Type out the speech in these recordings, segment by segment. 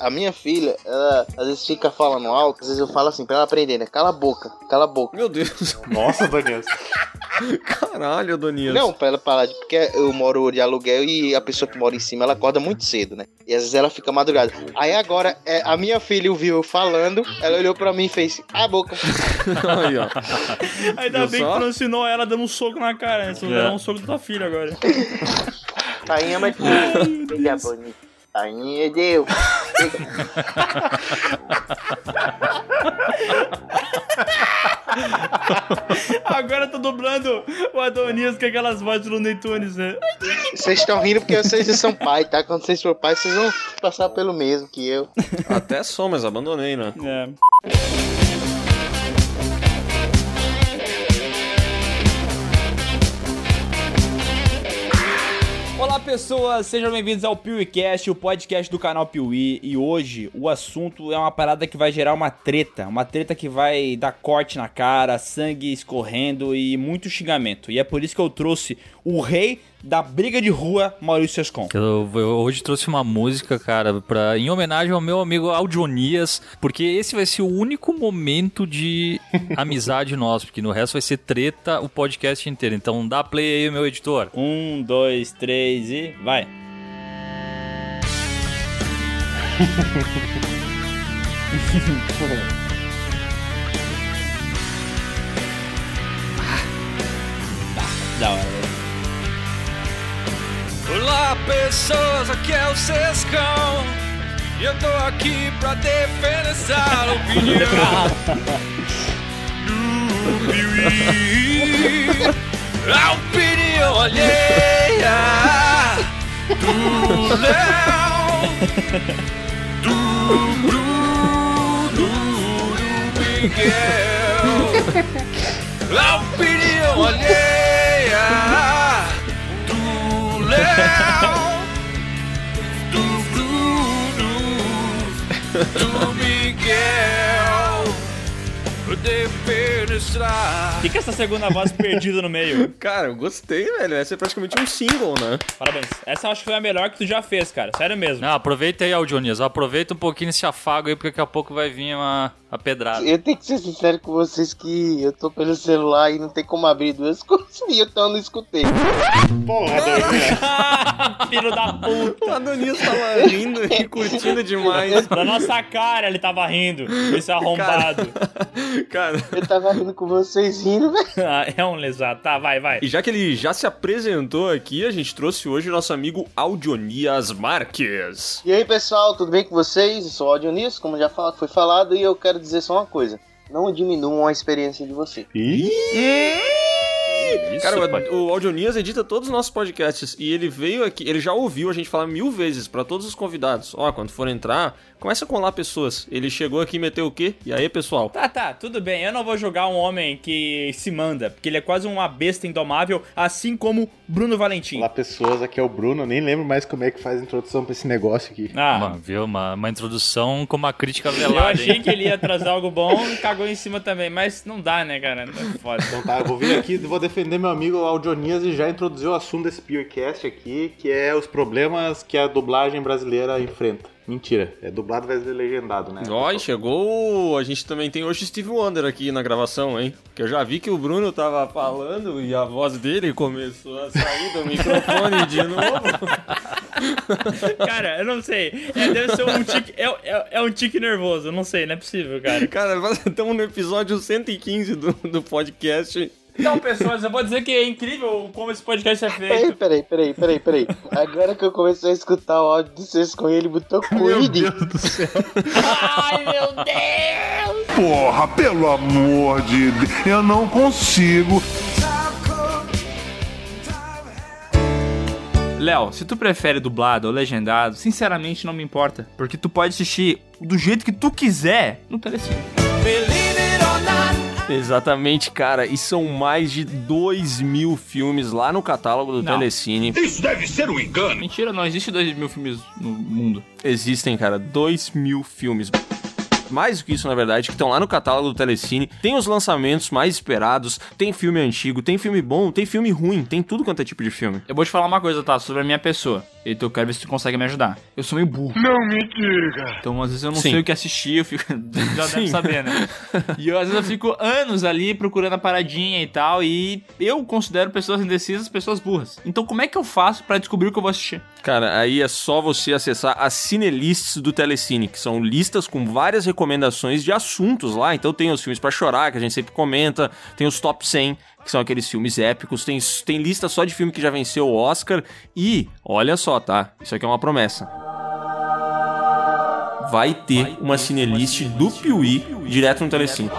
A minha filha, ela às vezes fica falando alto, às vezes eu falo assim pra ela aprender, né? Cala a boca, cala a boca. Meu Deus. Nossa, Daniel. Caralho, Adonias. Não, pra ela parar de. Porque eu moro de aluguel e a pessoa que mora em cima, ela acorda muito cedo, né? E às vezes ela fica madrugada. Aí agora, é, a minha filha ouviu eu falando, ela olhou pra mim e fez, a boca. Aí, ó. Ainda Viu bem só? que tu ensinou ela dando um soco na cara, né? Senão É. vai dar um soco da tua filha agora. Tainha, mas. Filha bonita. Tainha, deu. Agora eu tô dublando o Adonias com aquelas vozes do Looney Tunes, né? Vocês estão rindo porque vocês são pai, tá? Quando vocês for pai, vocês vão passar pelo mesmo que eu. Até sou, mas abandonei, né? É. pessoas, sejam bem-vindos ao PeeWeeCast, o podcast do canal Piuí. E hoje o assunto é uma parada que vai gerar uma treta, uma treta que vai dar corte na cara, sangue escorrendo e muito xingamento. E é por isso que eu trouxe o rei da briga de rua, Maurício Ascon. Eu, eu hoje trouxe uma música, cara, pra, em homenagem ao meu amigo Audionias, porque esse vai ser o único momento de amizade nosso, porque no resto vai ser treta o podcast inteiro. Então dá play aí, meu editor. Um, dois, três e vai. Da hora. Olá, pessoas, aqui é o Sescão. E eu tô aqui pra defender essa opinião. do Piuí. A opinião alheia do Léo, do Bruno, do Miguel. A opinião alheia do Léo, do Bruno, do Miguel. Defenestrar. Fica essa segunda voz perdida no meio. Cara, eu gostei, velho. Essa é praticamente um single, né? Parabéns. Essa eu acho que foi a melhor que tu já fez, cara. Sério mesmo. Não, aproveita aí, Audionias. Aproveita um pouquinho esse afago aí, porque daqui a pouco vai vir uma, uma pedrada. Eu tenho que ser sincero com vocês que eu tô pelo celular e não tem como abrir duas coisas e então eu não escutei. Porra. Filho da puta. O Adonias tava rindo e curtindo demais. Da nossa cara ele tava rindo. Esse arrombado. Cara, Eu tava rindo com vocês rindo, velho. Ah, é um lesado. Tá, vai, vai. e já que ele já se apresentou aqui, a gente trouxe hoje o nosso amigo Audionias Marques. E aí, pessoal, tudo bem com vocês? Eu sou o Audionis, como já foi falado, e eu quero dizer só uma coisa. Não diminuam a experiência de vocês. Ih, Isso, Cara, pai. o, o Audionias edita todos os nossos podcasts e ele veio aqui, ele já ouviu a gente falar mil vezes pra todos os convidados. Ó, quando for entrar, começa a colar pessoas. Ele chegou aqui e meteu o quê? E aí, pessoal? Tá, tá, tudo bem. Eu não vou julgar um homem que se manda, porque ele é quase uma besta indomável, assim como Bruno Valentim. Olá, pessoas. Aqui é o Bruno. Eu nem lembro mais como é que faz a introdução pra esse negócio aqui. Ah, Mano, viu? Uma, uma introdução com uma crítica eu velada, achei hein? que ele ia trazer algo bom e cagou em cima também, mas não dá, né, cara? É foda. Então tá, eu vou vir aqui e vou defender meu amigo Audionias e já introduzir o assunto desse PewCast aqui, que é os problemas que a dublagem brasileira enfrenta. Mentira, é dublado vai ser legendado, né? Ó, e chegou. A gente também tem hoje o Steve Wonder aqui na gravação, hein? Que eu já vi que o Bruno tava falando e a voz dele começou a sair do microfone de novo. Cara, eu não sei. É, deve ser um tique. É, é, é um tique nervoso, eu não sei, não é possível, cara. Cara, estamos no episódio 115 do, do podcast. Então, pessoas, eu vou dizer que é incrível como esse podcast é Peraí, feito. peraí, peraí, peraí, peraí. Agora que eu comecei a escutar o áudio de vocês com ele, botou Quid. do céu. Ai, meu Deus! Porra, pelo amor de Deus, eu não consigo. Léo, se tu prefere dublado ou legendado, sinceramente não me importa. Porque tu pode assistir do jeito que tu quiser no Telecine. Exatamente, cara. E são mais de 2 mil filmes lá no catálogo do Não. Telecine. Isso deve ser um engano. Mentira, não existe 2 mil filmes no mundo. Existem, cara, 2 mil filmes. Mais do que isso, na verdade, que estão lá no catálogo do Telecine. Tem os lançamentos mais esperados, tem filme antigo, tem filme bom, tem filme ruim, tem tudo quanto é tipo de filme. Eu vou te falar uma coisa, tá? Sobre a minha pessoa. Então eu quero ver se tu consegue me ajudar. Eu sou meio burro. Não me diga. Então, às vezes eu não Sim. sei o que assistir, eu fico. Já deve saber, né? E eu, às vezes eu fico anos ali procurando a paradinha e tal. E eu considero pessoas indecisas pessoas burras. Então, como é que eu faço pra descobrir o que eu vou assistir? Cara, aí é só você acessar as cinelists do Telecine, que são listas com várias recomendações de assuntos lá. Então tem os filmes pra chorar, que a gente sempre comenta, tem os top 100, que são aqueles filmes épicos, tem, tem lista só de filme que já venceu o Oscar. E, olha só, tá? Isso aqui é uma promessa. Vai ter uma cinelist do Piuí direto no Telecine.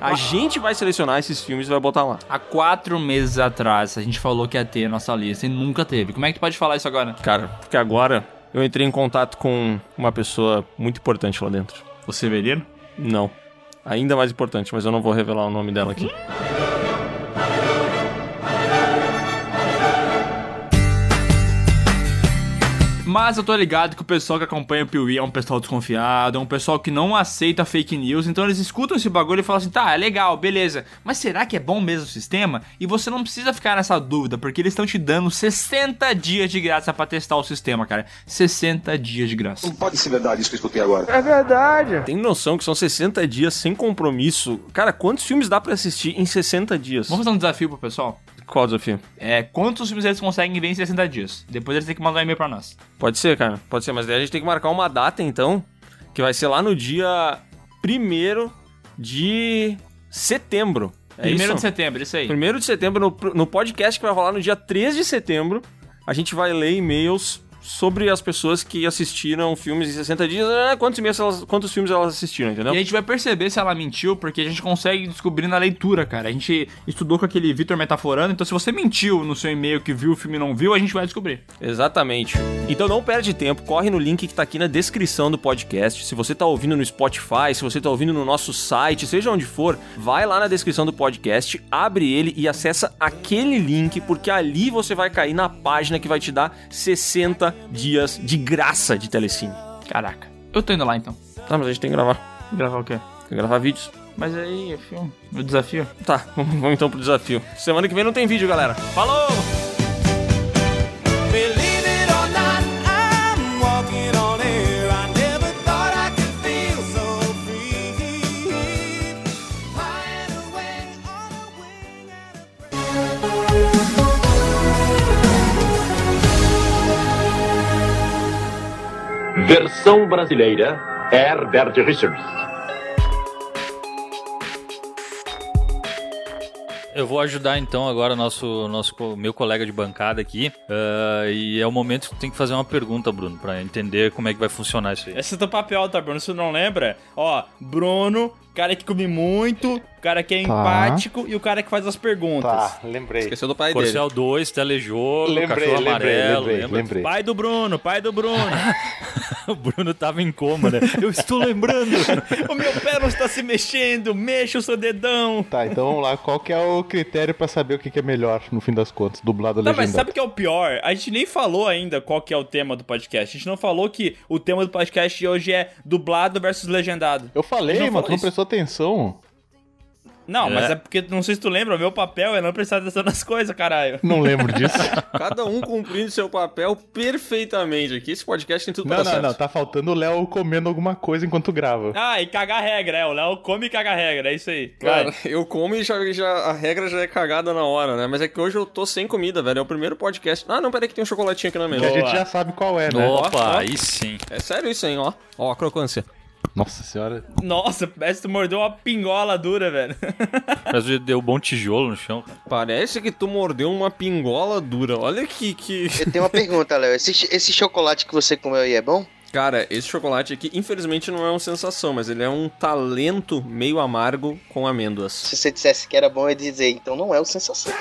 A gente vai selecionar esses filmes e vai botar lá. Há quatro meses atrás, a gente falou que ia ter a nossa lista e nunca teve. Como é que tu pode falar isso agora? Cara, porque agora eu entrei em contato com uma pessoa muito importante lá dentro. O Severino? Não. Ainda mais importante, mas eu não vou revelar o nome dela aqui. Mas eu tô ligado que o pessoal que acompanha o Piuí é um pessoal desconfiado, é um pessoal que não aceita fake news, então eles escutam esse bagulho e falam assim, tá, é legal, beleza, mas será que é bom mesmo o sistema? E você não precisa ficar nessa dúvida, porque eles estão te dando 60 dias de graça pra testar o sistema, cara. 60 dias de graça. Pode ser verdade isso que eu escutei agora. Tem noção que são 60 dias sem compromisso? Cara, quantos filmes dá pra assistir em 60 dias? Vamos fazer um desafio pro pessoal? Qual o desafio? É, quantos filmes eles conseguem ver em 60 dias? Depois eles têm que mandar um e-mail pra nós. Pode ser, cara. Pode ser, mas daí a gente tem que marcar uma data, então, que vai ser lá no dia 1 de setembro. É Primeiro isso? de setembro, isso aí. 1 de setembro, no, no podcast que vai rolar no dia 3 de setembro, a gente vai ler e-mails sobre as pessoas que assistiram filmes em 60 dias, ah, quantos, e-mails elas- quantos filmes elas assistiram, entendeu? E a gente vai perceber se ela mentiu, porque a gente consegue descobrir na leitura, cara. A gente estudou com aquele Vitor Metaforando, então se você mentiu no seu e-mail que viu o filme e não viu, a gente vai descobrir. Exatamente. Então não perde tempo, corre no link que tá aqui na descrição do podcast. Se você tá ouvindo no Spotify, se você tá ouvindo no nosso site, seja onde for, vai lá na descrição do podcast, abre ele e acessa aquele link, porque ali você vai cair na página que vai te dar 60 dias de graça de telecine. Caraca. Eu tô indo lá então. Tá, mas a gente tem que gravar. Gravar o quê? Tem que gravar vídeos. Mas aí, é filme. O desafio. Tá, vamos então pro desafio. Semana que vem não tem vídeo, galera. Falou! Versão brasileira Herbert Richards. Eu vou ajudar então agora nosso, nosso meu colega de bancada aqui. ah, e é o momento que tu tem que fazer uma pergunta, Bruno, pra entender como é que vai funcionar isso aí. Esse é teu papel, tá, Bruno? Se tu não lembra, ó, Bruno, cara que come muito, cara que é empático e o cara que faz as perguntas. Tá, lembrei. Esqueceu do pai dele. Corcel 2, telejogo, Lembrei, cachorro lembrei, amarelo. lembrei, lembrei. Pai do Bruno, pai do Bruno. O Bruno tava em coma, né? Eu estou lembrando. o meu pé não está se mexendo, mexa o seu dedão. Tá, então vamos lá. Qual que é o critério pra saber o que que é melhor, no fim das contas? Dublado ou Tá, mas legendado? sabe o que é o pior? A gente nem falou ainda qual que é o tema do podcast. A gente não falou que o tema do podcast de hoje é dublado versus legendado. Eu falei, mas falou tu não prestou atenção. Não, mas É. é porque, não sei se tu lembra, o meu papel é não prestar atenção nas coisas, caralho. Não lembro disso. Cada um cumprindo seu papel perfeitamente aqui. Esse podcast tem tudo pra não, dar não, certo. não. Tá faltando o Léo comendo alguma coisa enquanto grava. Ah, e cagar regra, é. O Léo come e caga regra, é isso aí. Vai. Cara, eu como e já, já, a regra já é cagada na hora, né? Mas é que hoje eu tô sem comida, velho. É o primeiro podcast. Ah, não, peraí que tem um chocolatinho aqui na Que mesa. a Boa. gente já sabe qual é, né? Opa, Ó, ó. aí sim. É sério isso, hein, ó. Ó, a crocância. Nossa senhora. Nossa, parece que tu mordeu uma pingola dura, velho. Mas deu bom tijolo no chão. cara. Parece que tu mordeu uma pingola dura. Olha que... que... Eu tenho uma pergunta, Léo. Esse, esse chocolate que você comeu aí é bom? Cara, esse chocolate aqui, infelizmente, não é uma sensação, mas ele é um talento meio amargo com amêndoas. Se você dissesse que era bom, eu ia dizer, então não é o sensação.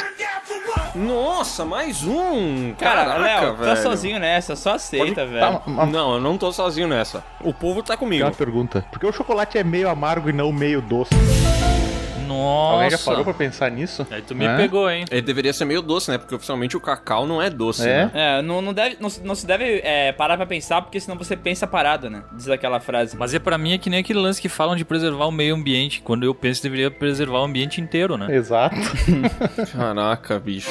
Nossa, mais um! Cara, Léo, tá sozinho nessa, só aceita, velho. Tá, Não, eu não tô sozinho nessa. O povo tá comigo. uma pergunta. Por que o chocolate é meio amargo e não meio doce? Alguém já parou Nossa. pra pensar nisso? Aí tu me Hã? pegou, hein? Ele deveria ser meio doce, né? Porque oficialmente o cacau não é doce, É? né? É, não, não, deve, não, se- não se deve é, parar pra pensar, porque senão você pensa parado, né? Diz aquela frase. Mas é pra mim é que nem aquele lance que falam de preservar o meio ambiente. Quando eu penso que deveria preservar o ambiente inteiro, né? Exato. Caraca, bicho.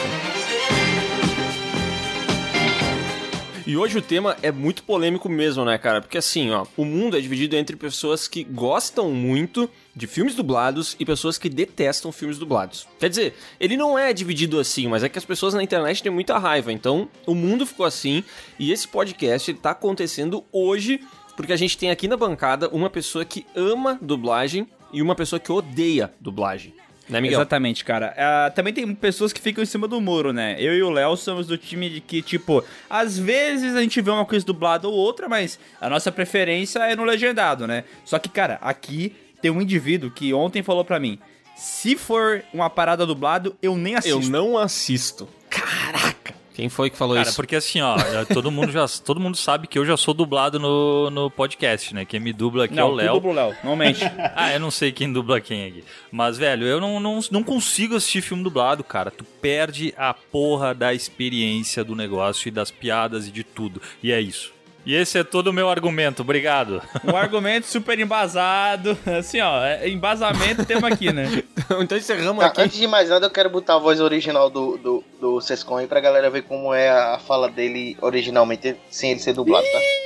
E hoje o tema é muito polêmico mesmo, né, cara? Porque assim, ó, o mundo é dividido entre pessoas que gostam muito de filmes dublados e pessoas que detestam filmes dublados. Quer dizer, ele não é dividido assim, mas é que as pessoas na internet têm muita raiva. Então, o mundo ficou assim e esse podcast ele tá acontecendo hoje porque a gente tem aqui na bancada uma pessoa que ama dublagem e uma pessoa que odeia dublagem. Né? Exatamente, cara. Ah, também tem pessoas que ficam em cima do muro, né? Eu e o Léo somos do time de que, tipo, às vezes a gente vê uma coisa dublada ou outra, mas a nossa preferência é no legendado, né? Só que, cara, aqui tem um indivíduo que ontem falou pra mim: se for uma parada dublado, eu nem Eu assisto. não assisto. Caraca! Quem foi que falou Cara, isso? porque assim, ó, todo mundo já todo mundo sabe que eu já sou dublado no, no podcast, né? Quem me dubla aqui é o Não, Léo. pro Léo, não mente. Ah, eu não sei quem dubla quem aqui. Mas, velho, eu não, não, não consigo assistir filme dublado, cara. Tu perde a porra da experiência do negócio e das piadas e de tudo. E é isso. E esse é todo o meu argumento. Obrigado. Um argumento super embasado. Assim, ó, é- embasamento temos aqui, né? então encerramos Tá, aqui. antes de mais nada, eu quero botar a voz original do, do, do Sescon aí pra galera ver como é a fala dele originalmente, sem ele ser dublado, tá? Ih,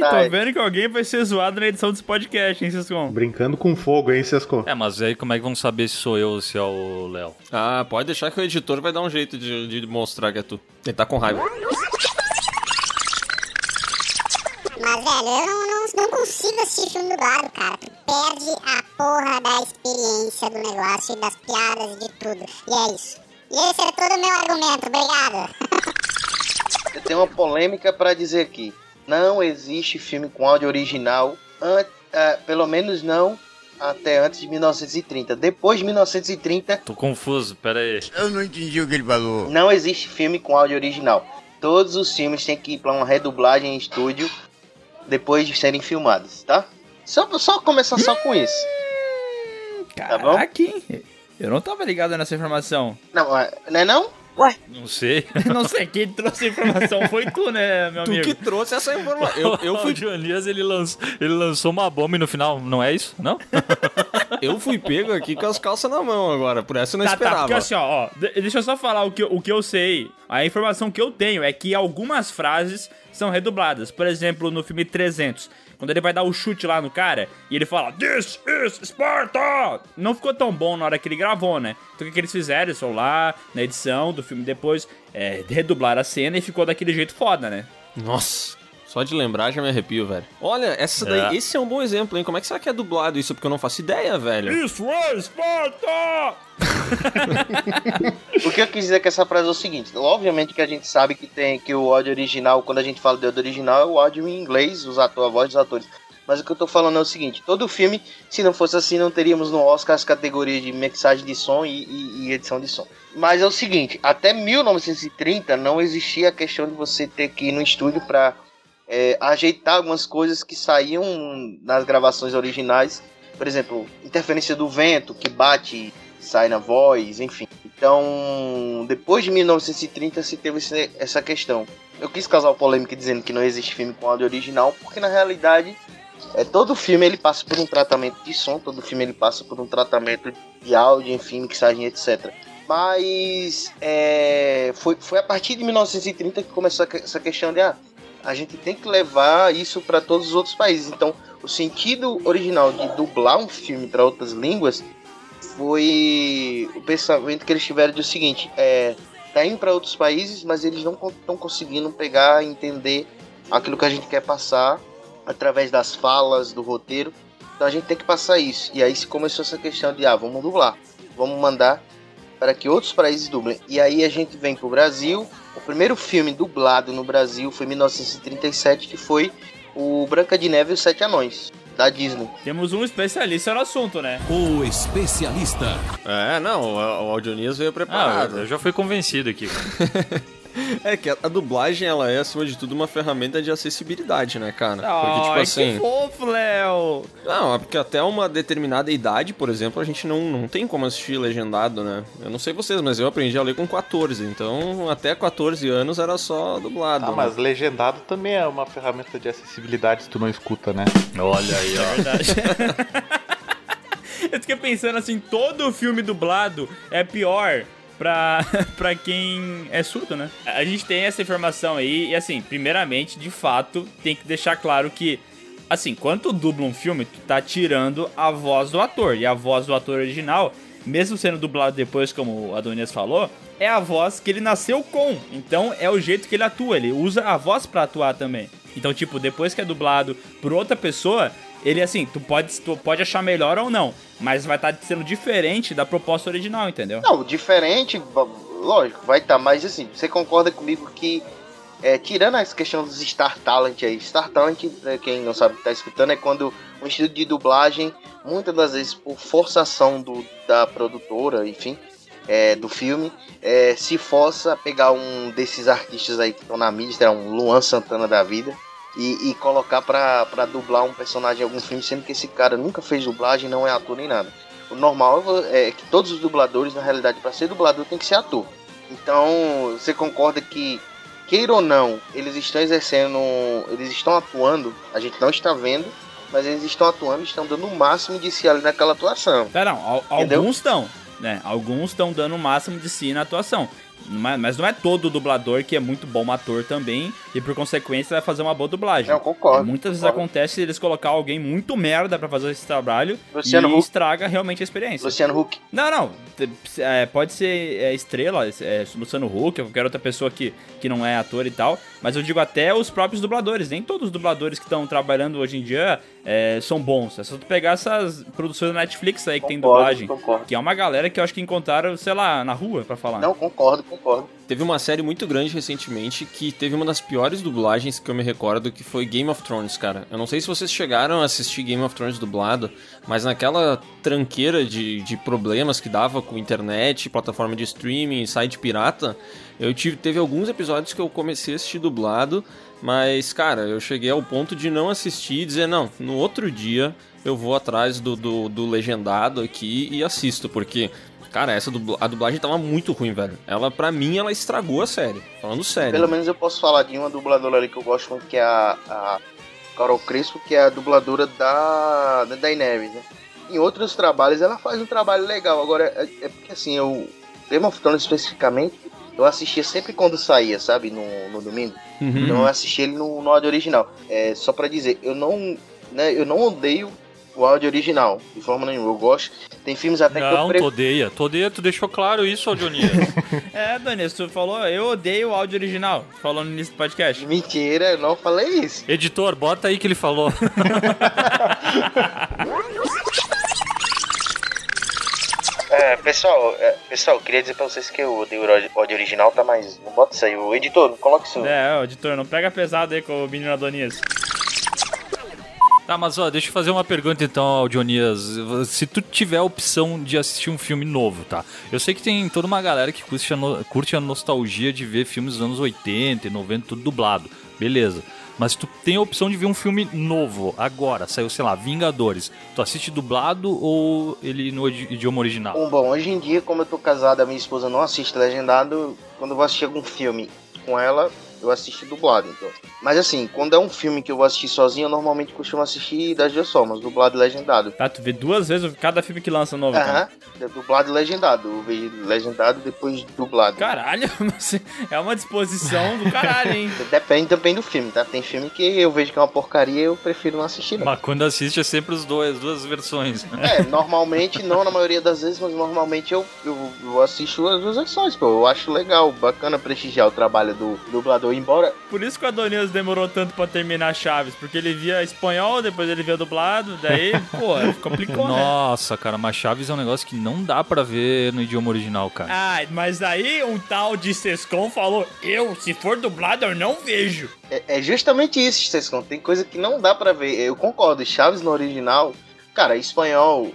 Tá, tô vendo que alguém vai ser zoado na edição desse podcast, hein, Sescon? Brincando com fogo, hein, Sesco? É, mas aí como é que vão saber se sou eu ou se é o Léo? Ah, pode deixar que o editor vai dar um jeito de, de mostrar que é tu. Ele tá com raiva. Mas, velho, eu não, não, não consigo assistir filme dublado, cara. Tu perde a porra da experiência do negócio e das piadas e de tudo. E é isso. E esse é todo o meu argumento. Obrigado. Eu tenho uma polêmica pra dizer aqui. Não existe filme com áudio original, an- ah, pelo menos não até antes de 1930. Depois de 1930, Tô confuso, pera aí. Eu não entendi o que ele falou. não existe filme com áudio original. Todos os filmes têm que ir pra uma redublagem em estúdio depois de serem filmados, tá? Só, só começar só com isso. Tá bom? Caraca, hein? Eu não tava ligado nessa informação. Não, é- não é não? Não sei. Não sei, quem trouxe a informação foi tu, né, meu Tu amigo? que trouxe essa informação. Eu, eu, o fui, Dionias, ele lançou, ele lançou uma bomba e no final, não é isso? Não? eu fui pego aqui com as calças na mão agora, por essa eu não Tá, tá, esperava. porque assim, ó, ó, de- deixa eu só falar o que, eu- o que eu sei. A informação que eu tenho é que algumas frases são redubladas. Por exemplo, no filme 300, quando ele vai dar o chute lá no cara e ele fala This is Sparta! Não ficou tão bom na hora que ele gravou, né? Então o que, eles fizeram? Eles foram lá na edição do filme depois, é, redublaram a cena e ficou daquele jeito foda, né? Nossa, só de lembrar já me arrepio, velho. Olha, essa daí, É. esse é um bom exemplo, hein? Como é que será que é dublado isso? Porque eu não faço ideia, velho. Isso é Sparta! O que eu quis dizer com essa frase é o seguinte: obviamente que a gente sabe que tem que o áudio original, quando a gente fala de áudio original, é o áudio em inglês, os atores, a voz dos atores. Mas o que eu tô falando é o seguinte: todo filme, se não fosse assim, não teríamos no Oscar as categorias de mixagem de som e, e- e edição de som. Mas é o seguinte: até 1930 não existia a questão de você ter que ir no estúdio para ajeitar algumas coisas que saíam nas gravações originais. Por exemplo, interferência do vento que bate sai na voz, enfim. Então, depois de 1930 se teve essa questão. Eu quis causar polêmica dizendo que não existe filme com áudio original, porque na realidade é todo filme ele passa por um tratamento de som, todo filme ele passa por um tratamento de áudio, enfim, mixagem, etc. Mas é, foi, foi a partir de 1930 que começou essa questão de ah, a gente tem que levar isso para todos os outros países. Então, o sentido original de dublar um filme para outras línguas foi o pensamento que eles tiveram de o seguinte: é, tá indo para outros países, mas eles não estão conseguindo pegar entender aquilo que a gente quer passar através das falas, do roteiro. Então a gente tem que passar isso. E aí se começou essa questão de ah, vamos dublar, vamos mandar para que outros países dublem. E aí a gente vem pro Brasil. O primeiro filme dublado no Brasil foi em 1937, que foi o Branca de Neve e os Sete Anões, da Disney. Temos um especialista no assunto, né? O especialista. É, não, o, o Audionias veio Ah, preparado. eu já fui convencido aqui. É que a, dublagem, ela é, acima de tudo, uma ferramenta de acessibilidade, né, cara? Porque, tipo Ai, assim... que fofo, Léo! Não, é porque até uma determinada idade, por exemplo, a gente não, não tem como assistir legendado, né? Eu não sei vocês, mas eu aprendi a ler com 14, então até 14 anos era só dublado. Ah, né? mas legendado também é uma ferramenta de acessibilidade se tu não escuta, né? Olha aí, ó. Verdade. Eu fiquei pensando assim, todo filme dublado é pior pra, pra quem é surdo, né? A gente tem essa informação aí, e assim, primeiramente, de fato, tem que deixar claro que, assim, quando tu dubla um filme, tu tá tirando a voz do ator. E a voz do ator original, mesmo sendo dublado depois, como o Adonias falou, é a voz que ele nasceu com. Então é o jeito que ele atua, ele usa a voz pra atuar também. Então, tipo, depois que é dublado por outra pessoa, ele assim, tu pode, tu pode achar melhor ou não, mas vai estar sendo diferente da proposta original, entendeu? Não, diferente, lógico, vai estar, mas assim, você concorda comigo que, é, tirando essa questão dos Star Talent aí, Star Talent, né, quem não sabe tá escutando, é quando um estúdio de dublagem, muitas das vezes por forçação do, da produtora, enfim, é, do filme, é, se força a pegar um desses artistas aí que estão na mídia, lá, um Luan Santana da vida, e, e colocar pra, pra dublar um personagem em algum filme, sendo que esse cara nunca fez dublagem, não é ator nem nada. O normal é que todos os dubladores, na realidade, para ser dublador tem que ser ator. Então, você concorda que, queira ou não, eles estão exercendo, eles estão atuando, a gente não está vendo, mas eles estão atuando estão dando o máximo de si ali naquela atuação. Tá, não, al- Entendeu? alguns estão, né? Alguns estão dando o máximo de si na atuação. Mas mas não é todo dublador que é muito bom ator também e por consequência vai fazer uma boa dublagem. Eu concordo. Muitas vezes concordo. acontece eles colocar alguém muito merda pra fazer esse trabalho Luciano e Huck. estraga realmente a experiência. Luciano Huck. Não, não. É, pode ser é, estrela, é, Luciano Huck, ou qualquer outra pessoa que, que não é ator e tal. Mas eu digo até os próprios dubladores. Nem todos os dubladores que estão trabalhando hoje em dia é, são bons. É só tu pegar essas produções da Netflix aí que tem Concordo, dublagem. concordo. Que é uma galera que eu acho que encontraram, sei lá, na rua pra falar. Não, concordo, concordo. Teve uma série muito grande recentemente que teve uma das piores dublagens que eu me recordo, que foi Game of Thrones, cara. Eu não sei se vocês chegaram a assistir Game of Thrones dublado, mas naquela tranqueira de, de problemas que dava com internet, plataforma de streaming, site pirata, eu tive, teve alguns episódios que eu comecei a assistir dublado, mas, cara, eu cheguei ao ponto de não assistir e dizer, não, no outro dia eu vou atrás do, do, do legendado aqui e assisto, porque Cara, essa dubla- a dublagem tava muito ruim, velho. Ela, pra mim, ela estragou a série. Falando sério. Pelo menos eu posso falar de uma dubladora ali que eu gosto muito, que é a, a Carol Crespo, que é a dubladora da, da Daenerys, né? Em outros trabalhos ela faz um trabalho legal. Agora, é, é porque assim, eu. Game of Thrones especificamente, eu assistia sempre quando saía, sabe? No, no domingo. Uhum. Então eu assisti ele no, no áudio original. É, só pra dizer, eu não. Né, eu não odeio o áudio original, de forma nenhuma. Eu gosto. Tem filmes até que eu Não, tu odeia. Tu odeia, tu deixou claro isso, Aldionia. É, Daniel, tu falou, eu odeio o áudio original, falando nisso do podcast. Mentira, eu não falei isso. Editor, bota aí que ele falou. É, pessoal, é, pessoal, queria dizer pra vocês que eu odeio o áudio- áudio original, tá? Mas não bota isso aí. O editor, não coloca isso. É, ó, editor, não pega pesado aí com o menino Adonias. Tá, mas ó, deixa eu fazer uma pergunta então, Audionias. Se tu tiver a opção de assistir um filme novo, tá? Eu sei que tem toda uma galera que curte a, no- curte a nostalgia de ver filmes dos anos 80 e 90, tudo dublado. Beleza. Mas tu tem a opção de ver um filme novo, agora, saiu, sei lá, Vingadores. Tu assiste dublado ou ele no idi- idioma original? Bom, bom, hoje em dia, como eu tô casado, a minha esposa não assiste legendado. Quando eu vou assistir algum filme com ela, eu assisto dublado, então. Mas assim, quando é um filme que eu vou assistir sozinho, eu normalmente costumo assistir das duas formas, dublado e legendado. Tá, tu vê duas vezes cada filme que lança novo. Aham, é dublado e legendado. Eu vejo legendado e depois dublado. Caralho, mas é uma disposição do caralho, hein? Depende também do filme, tá? Tem filme que eu vejo que é uma porcaria eu prefiro não assistir, não. Mas quando assiste é sempre os dois, as duas versões. É, normalmente, não na maioria das vezes, mas normalmente eu, eu, eu assisto as duas versões, pô. Eu acho legal, bacana prestigiar o trabalho do dublador, embora. Por isso que o Adonias demorou tanto pra terminar Chaves, porque ele via espanhol, depois ele via dublado, daí, pô, complicou, né? Nossa, cara, mas Chaves é um negócio que não dá pra ver no idioma original, cara. Ah, mas aí um tal de Sescon falou: Eu, se for dublado, eu não vejo. É, é justamente isso, Stescon. Tem coisa que não dá pra ver. Eu concordo, Chaves no original, cara, espanhol.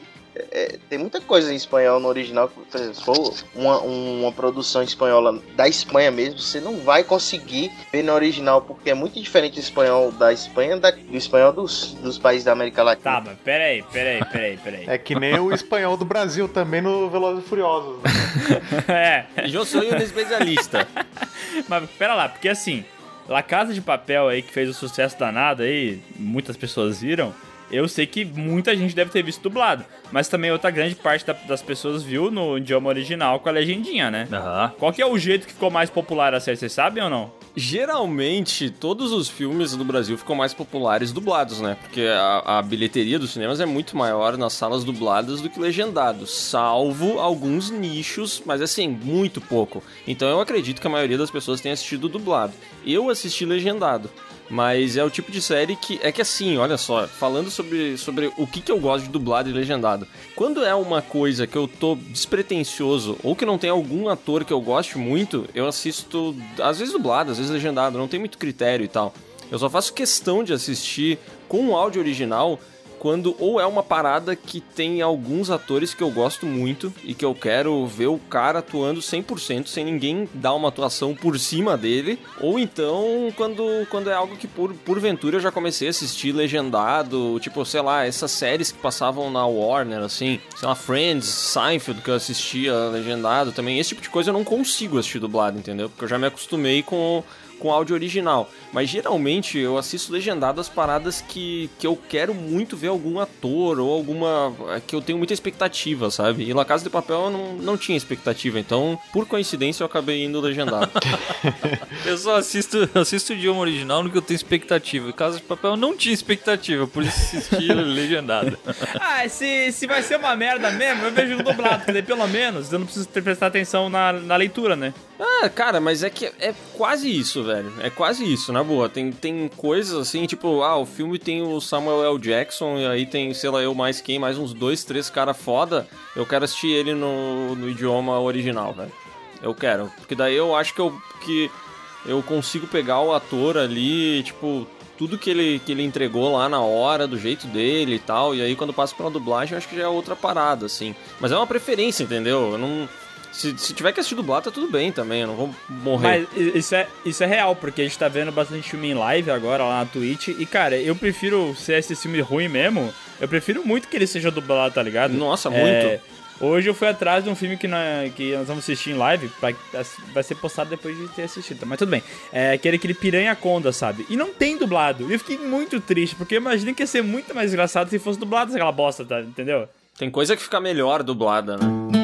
É, é, tem muita coisa em espanhol no original. que, Por exemplo, se for uma, uma produção espanhola da Espanha mesmo, você não vai conseguir ver no original, porque é muito diferente o espanhol da Espanha da- do espanhol dos, dos países da América Latina. Tá, mas peraí, peraí, peraí, peraí. É que nem o espanhol do Brasil também no Velozes e Furiosos. Né? É, Eu sou um especialista. mas pera lá, porque assim, La Casa de Papel aí, que fez o sucesso danado aí, muitas pessoas viram, Eu sei que muita gente deve ter visto dublado, mas também outra grande parte da- das pessoas viu no idioma original com a legendinha, né? Aham. Qual que é o jeito que ficou mais popular a série, vocês sabem ou não? Geralmente, todos os filmes do Brasil ficam mais populares dublados, né? Porque a, a bilheteria dos cinemas é muito maior nas salas dubladas do que legendados, salvo alguns nichos, mas assim, muito pouco. Então eu acredito que a maioria das pessoas tenha assistido dublado. Eu assisti legendado. Mas é o tipo de série que. É que assim, olha só, falando sobre, sobre o que, que eu gosto de dublado e legendado. Quando é uma coisa que eu tô despretensioso ou que não tem algum ator que eu goste muito, eu assisto às vezes dublado, às vezes legendado, não tem muito critério e tal. Eu só faço questão de assistir com o áudio original quando ou é uma parada que tem alguns atores que eu gosto muito e que eu quero ver o cara atuando 100% sem ninguém dar uma atuação por cima dele, ou então quando, quando é algo que por porventura eu já comecei a assistir legendado, tipo, sei lá, essas séries que passavam na Warner assim, sei lá, Friends, Seinfeld que eu assistia legendado também, esse tipo de coisa eu não consigo assistir dublado, entendeu? Porque eu já me acostumei com com áudio original. Mas geralmente eu assisto legendado as paradas que, que eu quero muito ver algum ator ou alguma. que eu tenho muita expectativa, sabe? E La Casa de Papel eu não, não tinha expectativa, então por coincidência eu acabei indo legendado. Eu só assisto, assisto o idioma original no que eu tenho expectativa. Casa de Papel eu não tinha expectativa, por isso assisti legendado. Ah, se, se vai ser uma merda mesmo, eu vejo dublado, porque daí pelo menos eu não preciso prestar atenção na, na leitura, né? Ah, cara, mas é que é quase isso, velho. É quase isso, na boa. Tem, tem coisas assim, tipo, ah, o filme tem o Samuel L. Jackson, e aí tem, sei lá, eu mais quem, mais uns dois, três cara foda. Eu quero assistir ele no, no idioma original, velho. Eu quero. Porque daí eu acho que eu, que eu consigo pegar o ator ali, tipo, tudo que ele, que ele entregou lá na hora, do jeito dele e tal. E aí quando passa pela dublagem, eu acho que já é outra parada, assim. Mas é uma preferência, entendeu? Eu não. Se, se tiver que assistir dublado, tá tudo bem também, eu não vou morrer. Mas isso é, isso é real, porque a gente tá vendo bastante filme em live agora lá na Twitch. E, cara, eu prefiro, se é esse filme ruim mesmo, eu prefiro muito que ele seja dublado, tá ligado? Nossa, É, Hoje eu fui atrás de um filme que, nós, que nós vamos assistir em live, pra- vai ser postado depois de ter assistido, mas tudo bem. É aquele, aquele Piranha Conda, sabe? E não tem dublado. E eu fiquei muito triste, porque eu imaginei que ia ser muito mais engraçado se fosse dublado aquela bosta, tá? Entendeu? Tem coisa que fica melhor dublada, né?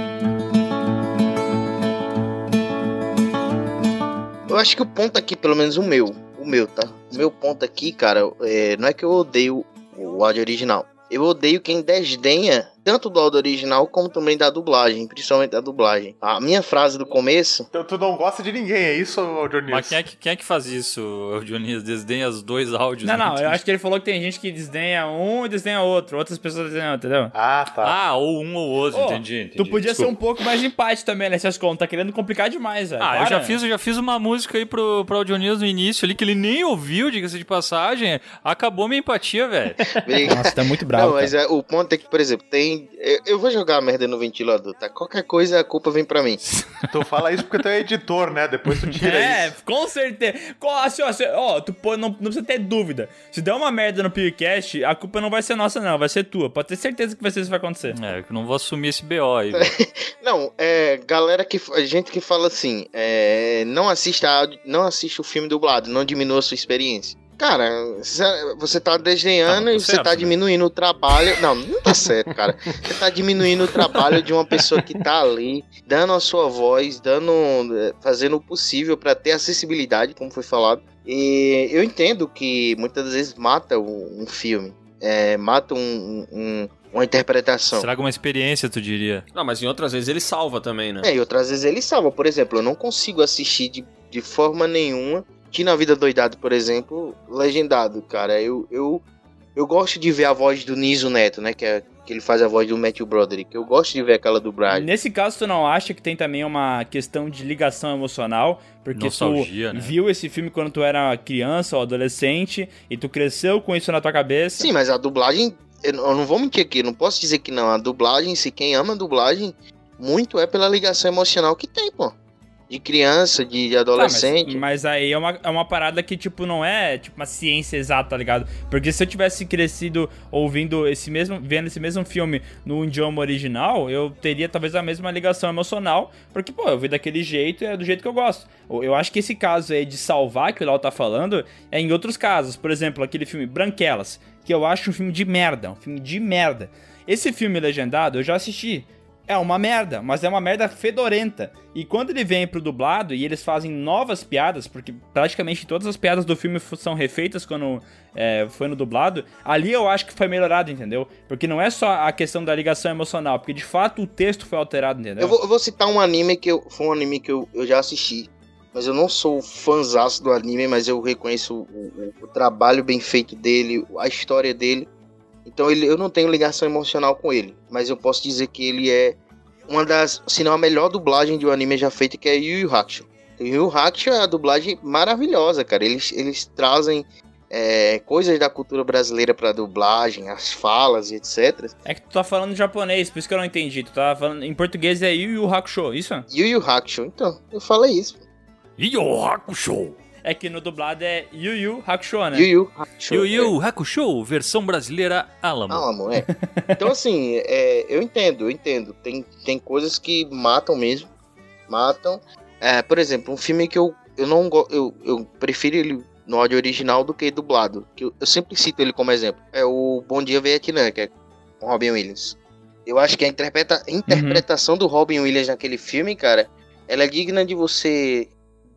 Eu acho que o ponto aqui, pelo menos o meu, o meu, tá? O meu ponto aqui, cara, é, não é que eu odeio o áudio original. Eu odeio quem desdenha tanto do áudio original como também da dublagem, principalmente da dublagem. A minha frase do começo. Então tu não gosta de ninguém, é isso, Dionísio? Mas quem é, que, quem é que faz isso, o Dionísio? Desdenha os dois áudios? Não, não, eu acho que ele falou que tem gente que desdenha um e desdenha outro, outras pessoas desdenham, entendeu? Ah, tá. Ah, ou um ou outro, Ô, entendi, entendi. Tu podia ser Desculpa. um pouco mais de empate também nessas contas, tá querendo complicar demais, velho. Ah, eu Para. já fiz, eu já fiz uma música aí pro, pro Dionísio no início ali, que ele nem ouviu, diga-se de passagem. Acabou minha empatia, velho. Nossa, tá muito bravo. Não, mas é, o ponto é que, por exemplo, tem. Eu, eu vou jogar a merda no ventilador, tá? Qualquer coisa a culpa vem pra mim. Tu fala isso porque tu é editor, né? Depois tu tira É, isso. com certeza. Assim, ó, cê- ó, tu pô- não, não precisa ter dúvida. Se der uma merda no PewCast, a culpa não vai ser nossa, não, vai ser tua. Pode ter certeza que vai ser isso que vai acontecer. É, que eu não vou assumir esse BO aí, velho. Não, é. Galera que. Gente que fala assim, é. Não assista, áudio- não assista o filme dublado, não diminua a sua experiência. Cara, cê- você tá desdenhando Ah, e tá você certo, tá né? diminuindo o trabalho. Não, não tá certo, cara. Você tá diminuindo o trabalho de uma pessoa que tá ali, dando a sua voz, dando. eh, fazendo o possível pra ter acessibilidade, como foi falado. E eu entendo que muitas vezes mata um, um filme. É, mata um- um- uma interpretação. Estraga uma experiência, tu diria. Não, mas em outras vezes ele salva também, né? É, e outras vezes ele salva. Por exemplo, eu não consigo assistir de, de forma nenhuma. Que na vida doidado, por exemplo, legendado, cara. Eu, eu, eu gosto de ver a voz do Niso Neto, né? Que, é, que ele faz a voz do Matthew Broderick. Eu gosto de ver aquela dublagem. Nesse caso, tu não acha que tem também uma questão de ligação emocional? Porque Nostalgia, tu né? viu esse filme quando tu era criança ou adolescente e tu cresceu com isso na tua cabeça. Sim, mas a dublagem. Eu não eu não vou mentir aqui, eu não posso dizer que não. A dublagem, se quem ama a dublagem, muito é pela ligação emocional que tem, pô. De criança, de Tá, adolescente. mas, mas aí é uma, é uma parada que, tipo, não é tipo uma ciência exata, tá ligado? Porque se eu tivesse crescido ouvindo esse mesmo, vendo esse mesmo filme no idioma original, eu teria talvez a mesma ligação emocional, porque, pô, eu vi daquele jeito e é do jeito que eu gosto. Eu acho que esse caso aí de salvar que o Léo tá falando é em outros casos. Por exemplo, aquele filme Branquelas, que eu acho um filme de merda, um filme de merda. Esse filme legendado eu já assisti. É uma merda, mas é uma merda fedorenta. E quando ele vem pro dublado e eles fazem novas piadas, porque praticamente todas as piadas do filme são refeitas quando é, foi no dublado, ali eu acho que foi melhorado, entendeu? Porque não é só a questão da ligação emocional, porque de fato o texto foi alterado, entendeu? Eu vou, eu vou citar um anime que eu, foi um anime que eu, eu já assisti. Mas eu não sou fãzaço do anime, mas eu reconheço o, o- o trabalho bem feito dele, a história dele. Então ele, eu não tenho ligação emocional com ele. Mas eu posso dizer que ele é uma das, se não a melhor dublagem de um anime já feita, que é Yu Yu Hakusho. Yu Yu Hakusho é uma dublagem maravilhosa, cara. Eles, eles trazem é, coisas da cultura brasileira pra dublagem, as falas e etc. É que tu tá falando japonês, por isso que eu não entendi. Tu tá falando em português é Yu Yu Hakusho, isso? Yu Yu Hakusho. Então, eu falei isso. Yu Yu Hakusho. É que no dublado é Yu Yu Hakusho, né? Yu Yu Hakusho. Yu Yu Hakusho, versão brasileira Alamo. Alamo, é. Então, assim, é, eu entendo, eu entendo. Tem, tem coisas que matam mesmo. Matam. É, por exemplo, um filme que eu, eu não eu, eu prefiro ele no áudio original do que dublado. Que eu, eu sempre cito ele como exemplo. É o Bom Dia Vietnã, que é com Robin Williams. Eu acho que a interpreta, a interpretação do Robin Williams naquele filme, cara, ela é digna de você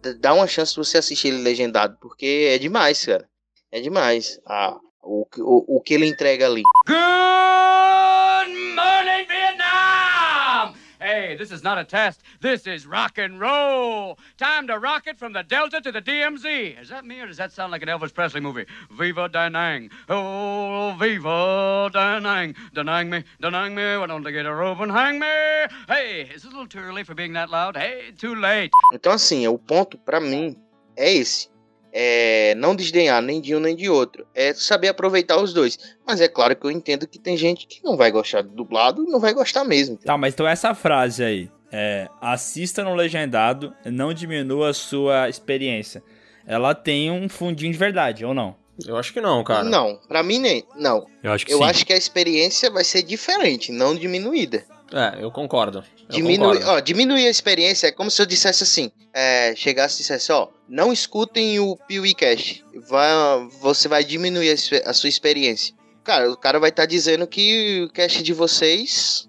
d- dar uma chance de você assistir ele legendado, porque é demais, cara. É demais. Ah, o, o, o que ele entrega ali. Good morning, Vietnam! Hey, this is not a test. This is rock and roll. Time to rock it from the Delta to the DMZ. Is that me or does that sound like an Elvis Presley movie? Viva Danang. Oh, Viva Danang. Danang Da Nang me, Da Nang me. Why don't they get a rope and hang me? Hey, is it a little too early for being that loud? Hey, too late. Então, assim, o ponto pra mim é esse. É não desdenhar nem de um nem de outro. É saber aproveitar os dois. Mas é claro que eu entendo que tem gente que não vai gostar do dublado e não vai gostar mesmo. Tá, mas então essa frase aí, é, assista no legendado, não diminua a sua experiência. Ela tem um fundinho de verdade, ou não? Eu acho que não, cara. Não, pra mim nem. Não. Eu acho que Eu sim. acho que a experiência vai ser diferente, não diminuída. É, eu concordo. Eu Diminui, concordo. ó, diminuir a experiência é como se eu dissesse assim, é, chegasse e dissesse, ó, não escutem o Piuí Cash, vai, você vai diminuir a, sua- experiência. Cara, o cara vai estar dizendo que o cash de vocês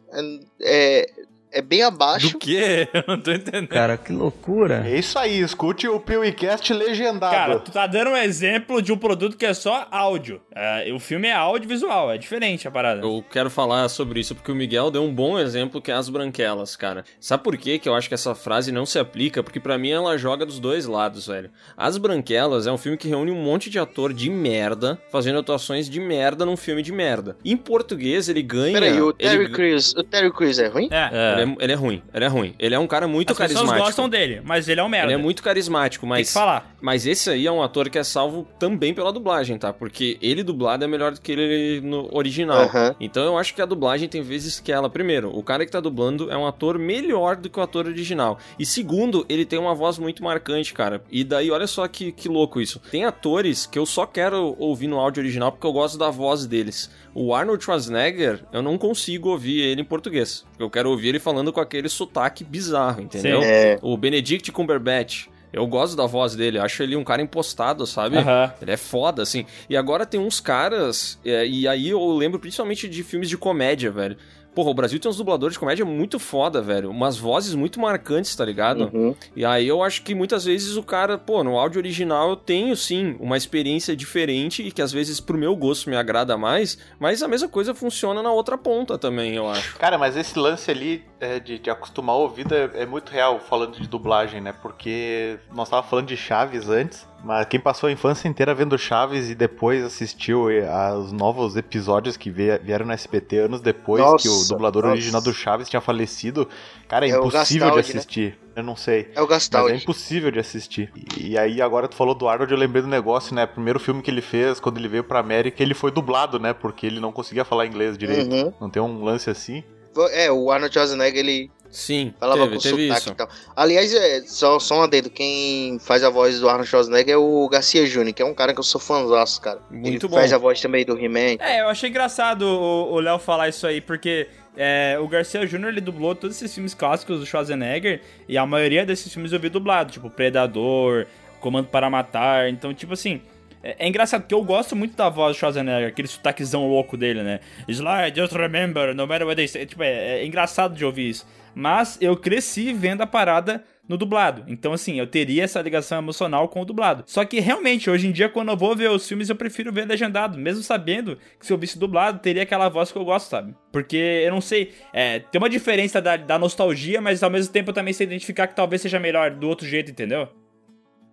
é, é, é bem abaixo. Do quê? Eu não tô entendendo. Cara, que loucura. É isso aí, escute o PeeWeeCast legendado. Cara, tu tá dando um exemplo de um produto que é só áudio. É, o filme é audiovisual, é diferente a parada. Eu quero falar sobre isso porque o Miguel deu um bom exemplo que é as branquelas, cara. Sabe por quê que eu acho que essa frase não se aplica? Porque pra mim ela joga dos dois lados, velho. As Branquelas é um filme que reúne um monte de ator de merda fazendo atuações de merda num filme de merda. Em português ele ganha. Peraí, o Terry ele... Crews, o Terry Crews é ruim? É. Ele, é, ele é ruim, ele é ruim. Ele é um cara muito As pessoas carismático. gostam dele, mas ele é um merda. Ele é muito carismático, mas. Tem que falar. Mas esse aí é um ator que é salvo também pela dublagem, tá? Porque ele dublado é melhor do que ele no original. Então eu acho que a dublagem tem vezes que ela, primeiro, o cara que tá dublando é um ator melhor do que o ator original. E segundo, ele tem uma voz muito marcante, cara. E daí, olha só que, que louco isso. Tem atores que eu só quero ouvir no áudio original porque eu gosto da voz deles. O Arnold Schwarzenegger, eu não consigo ouvir ele em português. Eu quero ouvir ele falando com aquele sotaque bizarro, entendeu? Sim. É. O Benedict Cumberbatch. Eu gosto da voz dele, acho ele um cara impostado, sabe? Aham. Ele é foda, assim. E agora tem uns caras, é, e aí eu lembro principalmente de filmes de comédia, velho. Porra, o Brasil tem uns dubladores de comédia muito foda, velho. Umas vozes muito marcantes, tá ligado? Uhum. E aí eu acho que muitas vezes o cara, pô, no áudio original eu tenho sim uma experiência diferente e que às vezes pro meu gosto me agrada mais, mas a mesma coisa funciona na outra ponta também, eu acho. Cara, mas esse lance ali é, de, de acostumar o ouvido é, é muito real falando de dublagem, né? Porque nós tava falando de Chaves antes, mas quem passou a infância inteira vendo Chaves e depois assistiu eh, aos novos episódios que vie- vieram no SBT anos depois Nossa, que o dublador nossa. original do Chaves tinha falecido, cara, é, É impossível de Gastaldi, né? assistir. Eu não sei. É o Mas é Gastaldi. impossível de assistir. E aí, agora tu falou do Arnold, eu lembrei do negócio, né? Primeiro filme que ele fez, quando ele veio pra América, ele foi dublado, né? Porque ele não conseguia falar inglês direito. Uhum. Não tem um lance assim? É, o Arnold Schwarzenegger, ele, Sim, Falava teve, com teve sotaque isso. e tal. Aliás, é, só, só um adendo, quem faz a voz do Arnold Schwarzenegger é o Garcia Júnior, que é um cara que eu sou fãzaço, cara. Muito Ele bom. faz a voz também do He-Man. É, eu achei engraçado o Léo falar isso aí, porque é, o Garcia Júnior ele dublou todos esses filmes clássicos do Schwarzenegger, e a maioria desses filmes eu vi dublado, tipo Predador, Comando para Matar, então, tipo assim. É, é engraçado, porque eu gosto muito da voz do Schwarzenegger, aquele sotaquezão louco dele, né? Slide, just remember, no matter what they say. Tipo, é, é engraçado de ouvir isso. Mas eu cresci vendo a parada no dublado. Então, assim, eu teria essa ligação emocional com o dublado. Só que realmente, hoje em dia, quando eu vou ver os filmes, eu prefiro ver legendado. Mesmo sabendo que se eu visse dublado, teria aquela voz que eu gosto, sabe? Porque eu não sei. É, tem uma diferença da, da nostalgia, mas ao mesmo tempo eu também sei identificar que talvez seja melhor do outro jeito, entendeu?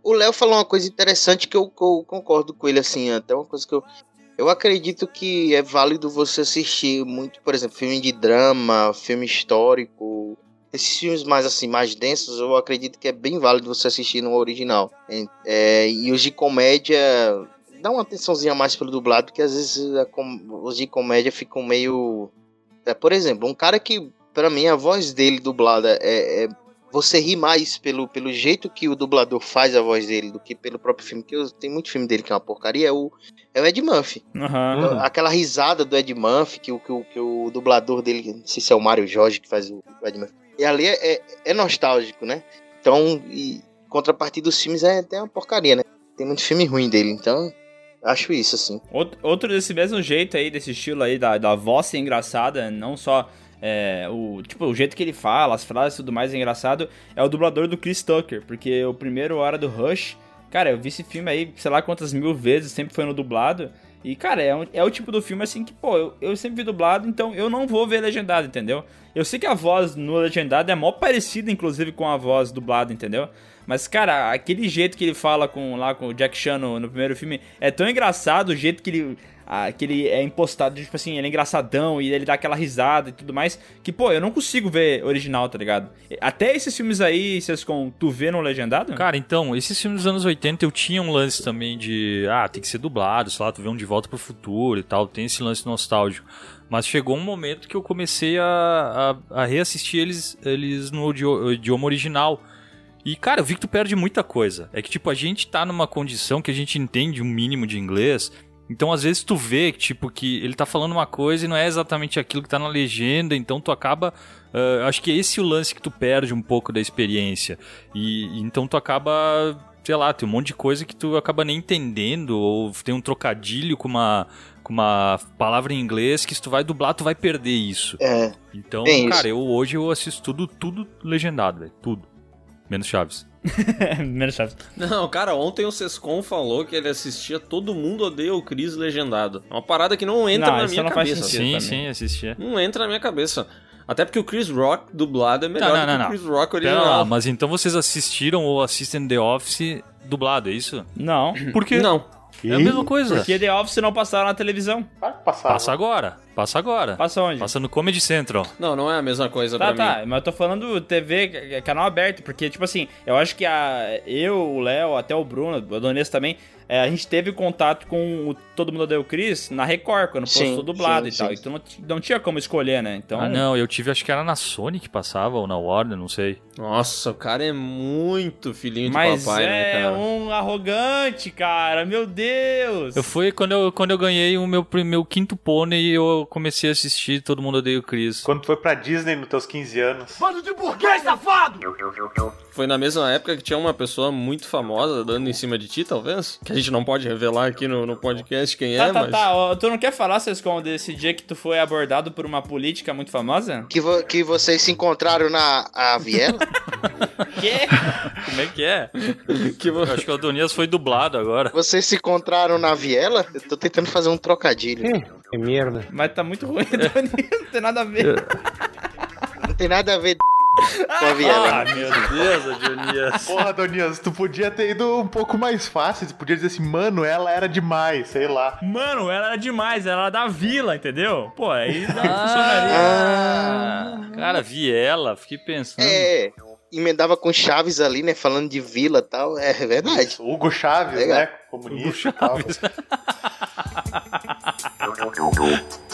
O Léo falou uma coisa interessante que eu, eu concordo com ele, assim, até uma coisa que eu. Eu acredito que é válido você assistir muito, por exemplo, filme de drama, filme histórico. Esses filmes mais assim, mais densos, eu acredito que é bem válido você assistir no original. É, e os de comédia, dá uma atençãozinha mais pelo dublado, porque às vezes com- os de comédia ficam meio. É, por exemplo, um cara que, pra mim, a voz dele dublada é, é você ri mais pelo, pelo jeito que o dublador faz a voz dele do que pelo próprio filme. Que eu, tem muito filme dele que é uma porcaria, é o, é o Ed Murphy. Aham. Aquela risada do Ed Murphy, que, o- que, o- que o dublador dele, não sei se é o Mário Jorge que faz o, o Ed Murphy. E ali é, é, é nostálgico, né? Então, e contrapartida dos filmes é até uma porcaria, né? Tem muito filme ruim dele, então acho isso, assim. Outro, outro desse mesmo jeito aí, desse estilo aí, da, da voz ser engraçada, não só é, o, tipo, o jeito que ele fala, as frases e tudo mais é engraçado, é o dublador do Chris Tucker, porque o primeiro Hora do Rush, cara, eu vi esse filme aí, sei lá quantas mil vezes, sempre foi no dublado, e, cara, é, um- é o tipo do filme assim que, pô, eu, eu sempre vi dublado, então eu não vou ver legendado, entendeu? Eu sei que a voz no legendado é mó parecida, inclusive, com a voz dublada, entendeu? Mas, cara, aquele jeito que ele fala com, lá com o Jack Chan no, no primeiro filme é tão engraçado, o jeito que ele, ah, que ele é impostado, tipo assim, ele é engraçadão e ele dá aquela risada e tudo mais, que, pô, eu não consigo ver original, tá ligado? Até esses filmes aí, Sescon, tu vê no legendado? Cara, então, esses filmes dos anos 80 eu tinha um lance também de, ah, tem que ser dublado, sei lá, tu vê um De Volta pro Futuro e tal, tem esse lance nostálgico. Mas chegou um momento que eu comecei a, a, a reassistir eles, eles no idio- idioma original. E, cara, eu vi que tu perde muita coisa. É que, tipo, a gente tá numa condição que a gente entende um mínimo de inglês. Então, às vezes, tu vê, tipo, que ele tá falando uma coisa e não é exatamente aquilo que tá na legenda. Então, tu acaba. ah, acho que é esse o lance que tu perde um pouco da experiência. E então tu acaba. Sei lá, tem um monte de coisa que tu acaba nem entendendo. Ou tem um trocadilho com uma. Com uma palavra em inglês que se tu vai dublar, tu vai perder isso. É. Então, cara, isso. eu hoje eu assisto tudo, tudo legendado, velho. Tudo. Menos Chaves. Menos Chaves. Não, cara, ontem o Sescon falou que ele assistia Todo Mundo Odeia o Chris legendado. É uma parada que não entra Não, na minha cabeça. Sim, também. sim, assistia. Não entra na minha cabeça. Até porque o Chris Rock dublado é melhor Não, não, do que não, o Chris Rock original. lá, mas então vocês assistiram ou assistem The Office dublado, é isso? Não. Por quê? Não. É a mesma coisa. Porque The Office não passaram na televisão. Passa agora. Passa agora. Passa onde? Passa no Comedy Central. Não, não é a mesma coisa Tá, pra tá, mim. mas eu tô falando TV, canal aberto, porque, tipo assim, eu acho que a, eu, o Léo, até o Bruno, o Adonias também, é, a gente teve contato com o Todo Mundo Odeia o Chris na Record, quando Sim, postou dublado sim, e tal. sim. Então não, não tinha como escolher, né? Então, Ah, não, eu tive, acho que era na Sony que passava, ou na Warner, não sei. Nossa, o cara é muito filhinho de Mas papai, é né, cara? um arrogante, cara, meu Deus! Eu fui quando eu, quando eu ganhei o meu, meu quinto pônei e eu comecei a assistir Todo Mundo Odeia o Chris. Quando tu foi pra Disney nos teus 15 anos. Bando de burguês safado! Foi na mesma época que tinha uma pessoa muito famosa dando em cima de ti, talvez? Que a gente não pode revelar aqui no, no podcast quem Tá, é, tá, mas... tá. ó, Tu não quer falar, Sescon, desse dia que tu foi abordado por uma política muito famosa? Que, vo- que vocês se encontraram na a Viela? Quê? Como é que é? Que vo- acho que o Adonias foi dublado agora. vocês se encontraram na Viela? Eu tô tentando fazer um trocadilho. Que merda. Mas tá muito ruim, Adonias, não tem nada a ver. Não tem nada a ver com a Viela. Ah, meu Deus, Adonias. Porra, Donias, tu podia ter ido um pouco mais fácil. Tu podia dizer assim, mano, ela era demais, sei lá. Mano, ela era demais, ela era da vila, entendeu? Pô, aí não Ah. funcionaria. Ah, cara, vi ela, fiquei pensando. É, emendava com Chaves ali, né? Falando de vila e tal. É verdade. Hugo Chaves, Legal. né? Comunista e tal.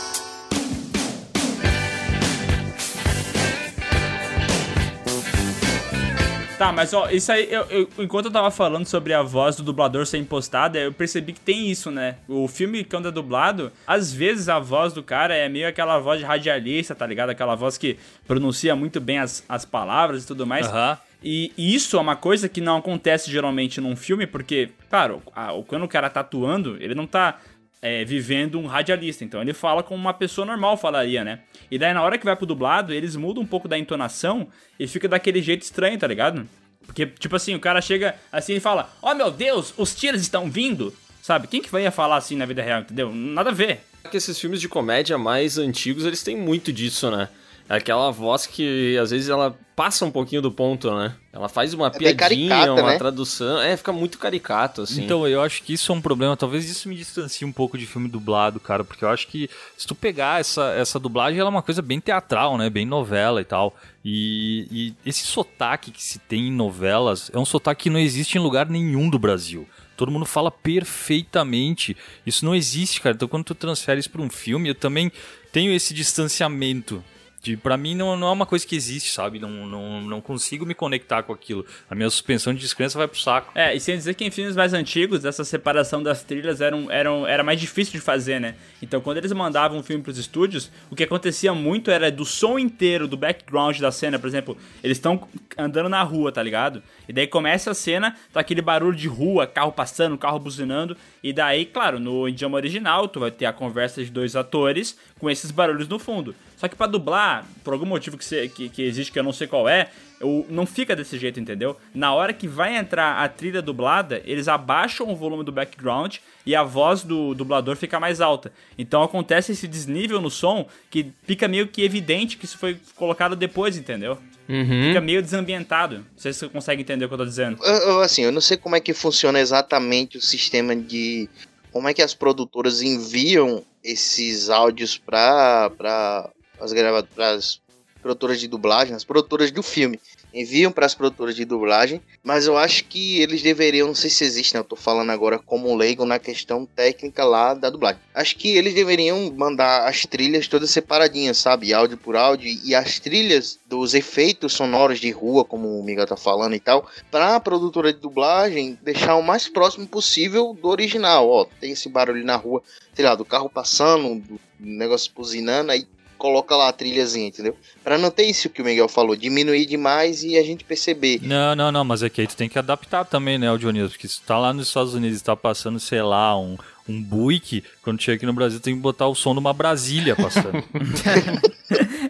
Tá, mas ó, isso aí, eu, eu- enquanto eu tava falando sobre a voz do dublador ser impostada, eu percebi que tem isso, né? O filme, quando é dublado, às vezes a voz do cara é meio aquela voz de radialista, tá ligado? Aquela voz que pronuncia muito bem as, as palavras e tudo mais. Aham. E isso é uma coisa que não acontece geralmente num filme, porque, claro, a- o- quando o cara tá atuando, ele não tá é, vivendo um radialista, então ele fala como uma pessoa normal falaria, né? E daí na hora que vai pro dublado, eles mudam um pouco da entonação e fica daquele jeito estranho, tá ligado? Porque, tipo assim, o cara chega assim e fala: Oh meu Deus, os tiros estão vindo! Sabe? Quem que vai falar assim na vida real, entendeu? Nada a ver. que esses filmes de comédia mais antigos, eles têm muito disso, né? É aquela voz que às vezes ela passa um pouquinho do ponto, né? Ela faz uma bem piadinha, caricata, uma né? tradução. É, fica muito caricato, assim. Então, eu acho que isso é um problema. Talvez isso me distancie um pouco de filme dublado, cara. Porque eu acho que se tu pegar essa, essa dublagem, ela é uma coisa bem teatral, né? Bem novela e tal. E, e esse sotaque que se tem em novelas é um sotaque que não existe em lugar nenhum do Brasil. Todo mundo fala perfeitamente. Isso não existe, cara. Então, quando tu transfere isso pra um filme, eu também tenho esse distanciamento. De, pra mim não, não é uma coisa que existe, sabe? Não, não, não consigo me conectar com aquilo. A minha suspensão de descrença vai pro saco. É, e sem dizer que em filmes mais antigos, essa separação das trilhas era, um- era, um- era mais difícil de fazer, né? Então, quando eles mandavam um filme pros estúdios, o que acontecia muito era do som inteiro, do background da cena, por exemplo, eles estão andando na rua, tá ligado? E daí começa a cena, tá aquele barulho de rua, carro passando, carro buzinando, e daí, claro, no idioma original, tu vai ter a conversa de dois atores com esses barulhos no fundo. Só que pra dublar, por algum motivo que, se- que, que existe que eu não sei qual é, eu, não fica desse jeito, entendeu? Na hora que vai entrar a trilha dublada, eles abaixam o volume do background e a voz do dublador fica mais alta. Então acontece esse desnível no som que fica meio que evidente que isso foi colocado depois, entendeu? Uhum. Fica meio desambientado. Não sei se você consegue entender o que eu tô dizendo. Eu- eu, assim, eu não sei como é que funciona exatamente o sistema de. Como é que as produtoras enviam esses áudios para pra as grava- pras produtoras de dublagem, as produtoras do filme. Enviam para as produtoras de dublagem, mas eu acho que eles deveriam, não sei se existe, né? Eu tô falando agora como leigo na questão técnica lá da dublagem. Acho que eles deveriam mandar as trilhas todas separadinhas, sabe? Áudio por áudio e as trilhas dos efeitos sonoros de rua, como o Miguel tá falando e tal, para a produtora de dublagem deixar o mais próximo possível do original. Ó, tem esse barulho na rua, sei lá, do carro passando, do negócio buzinando, aí coloca lá a trilhazinha, entendeu? Pra não ter isso que o Miguel falou, diminuir demais e a gente perceber. Não, não, não, mas é que aí tu tem que adaptar também, né, o Dionísio? Porque se tu tá lá nos Estados Unidos e tá passando, sei lá, um, um Buick, quando chega aqui no Brasil tem que botar o som de uma Brasília passando.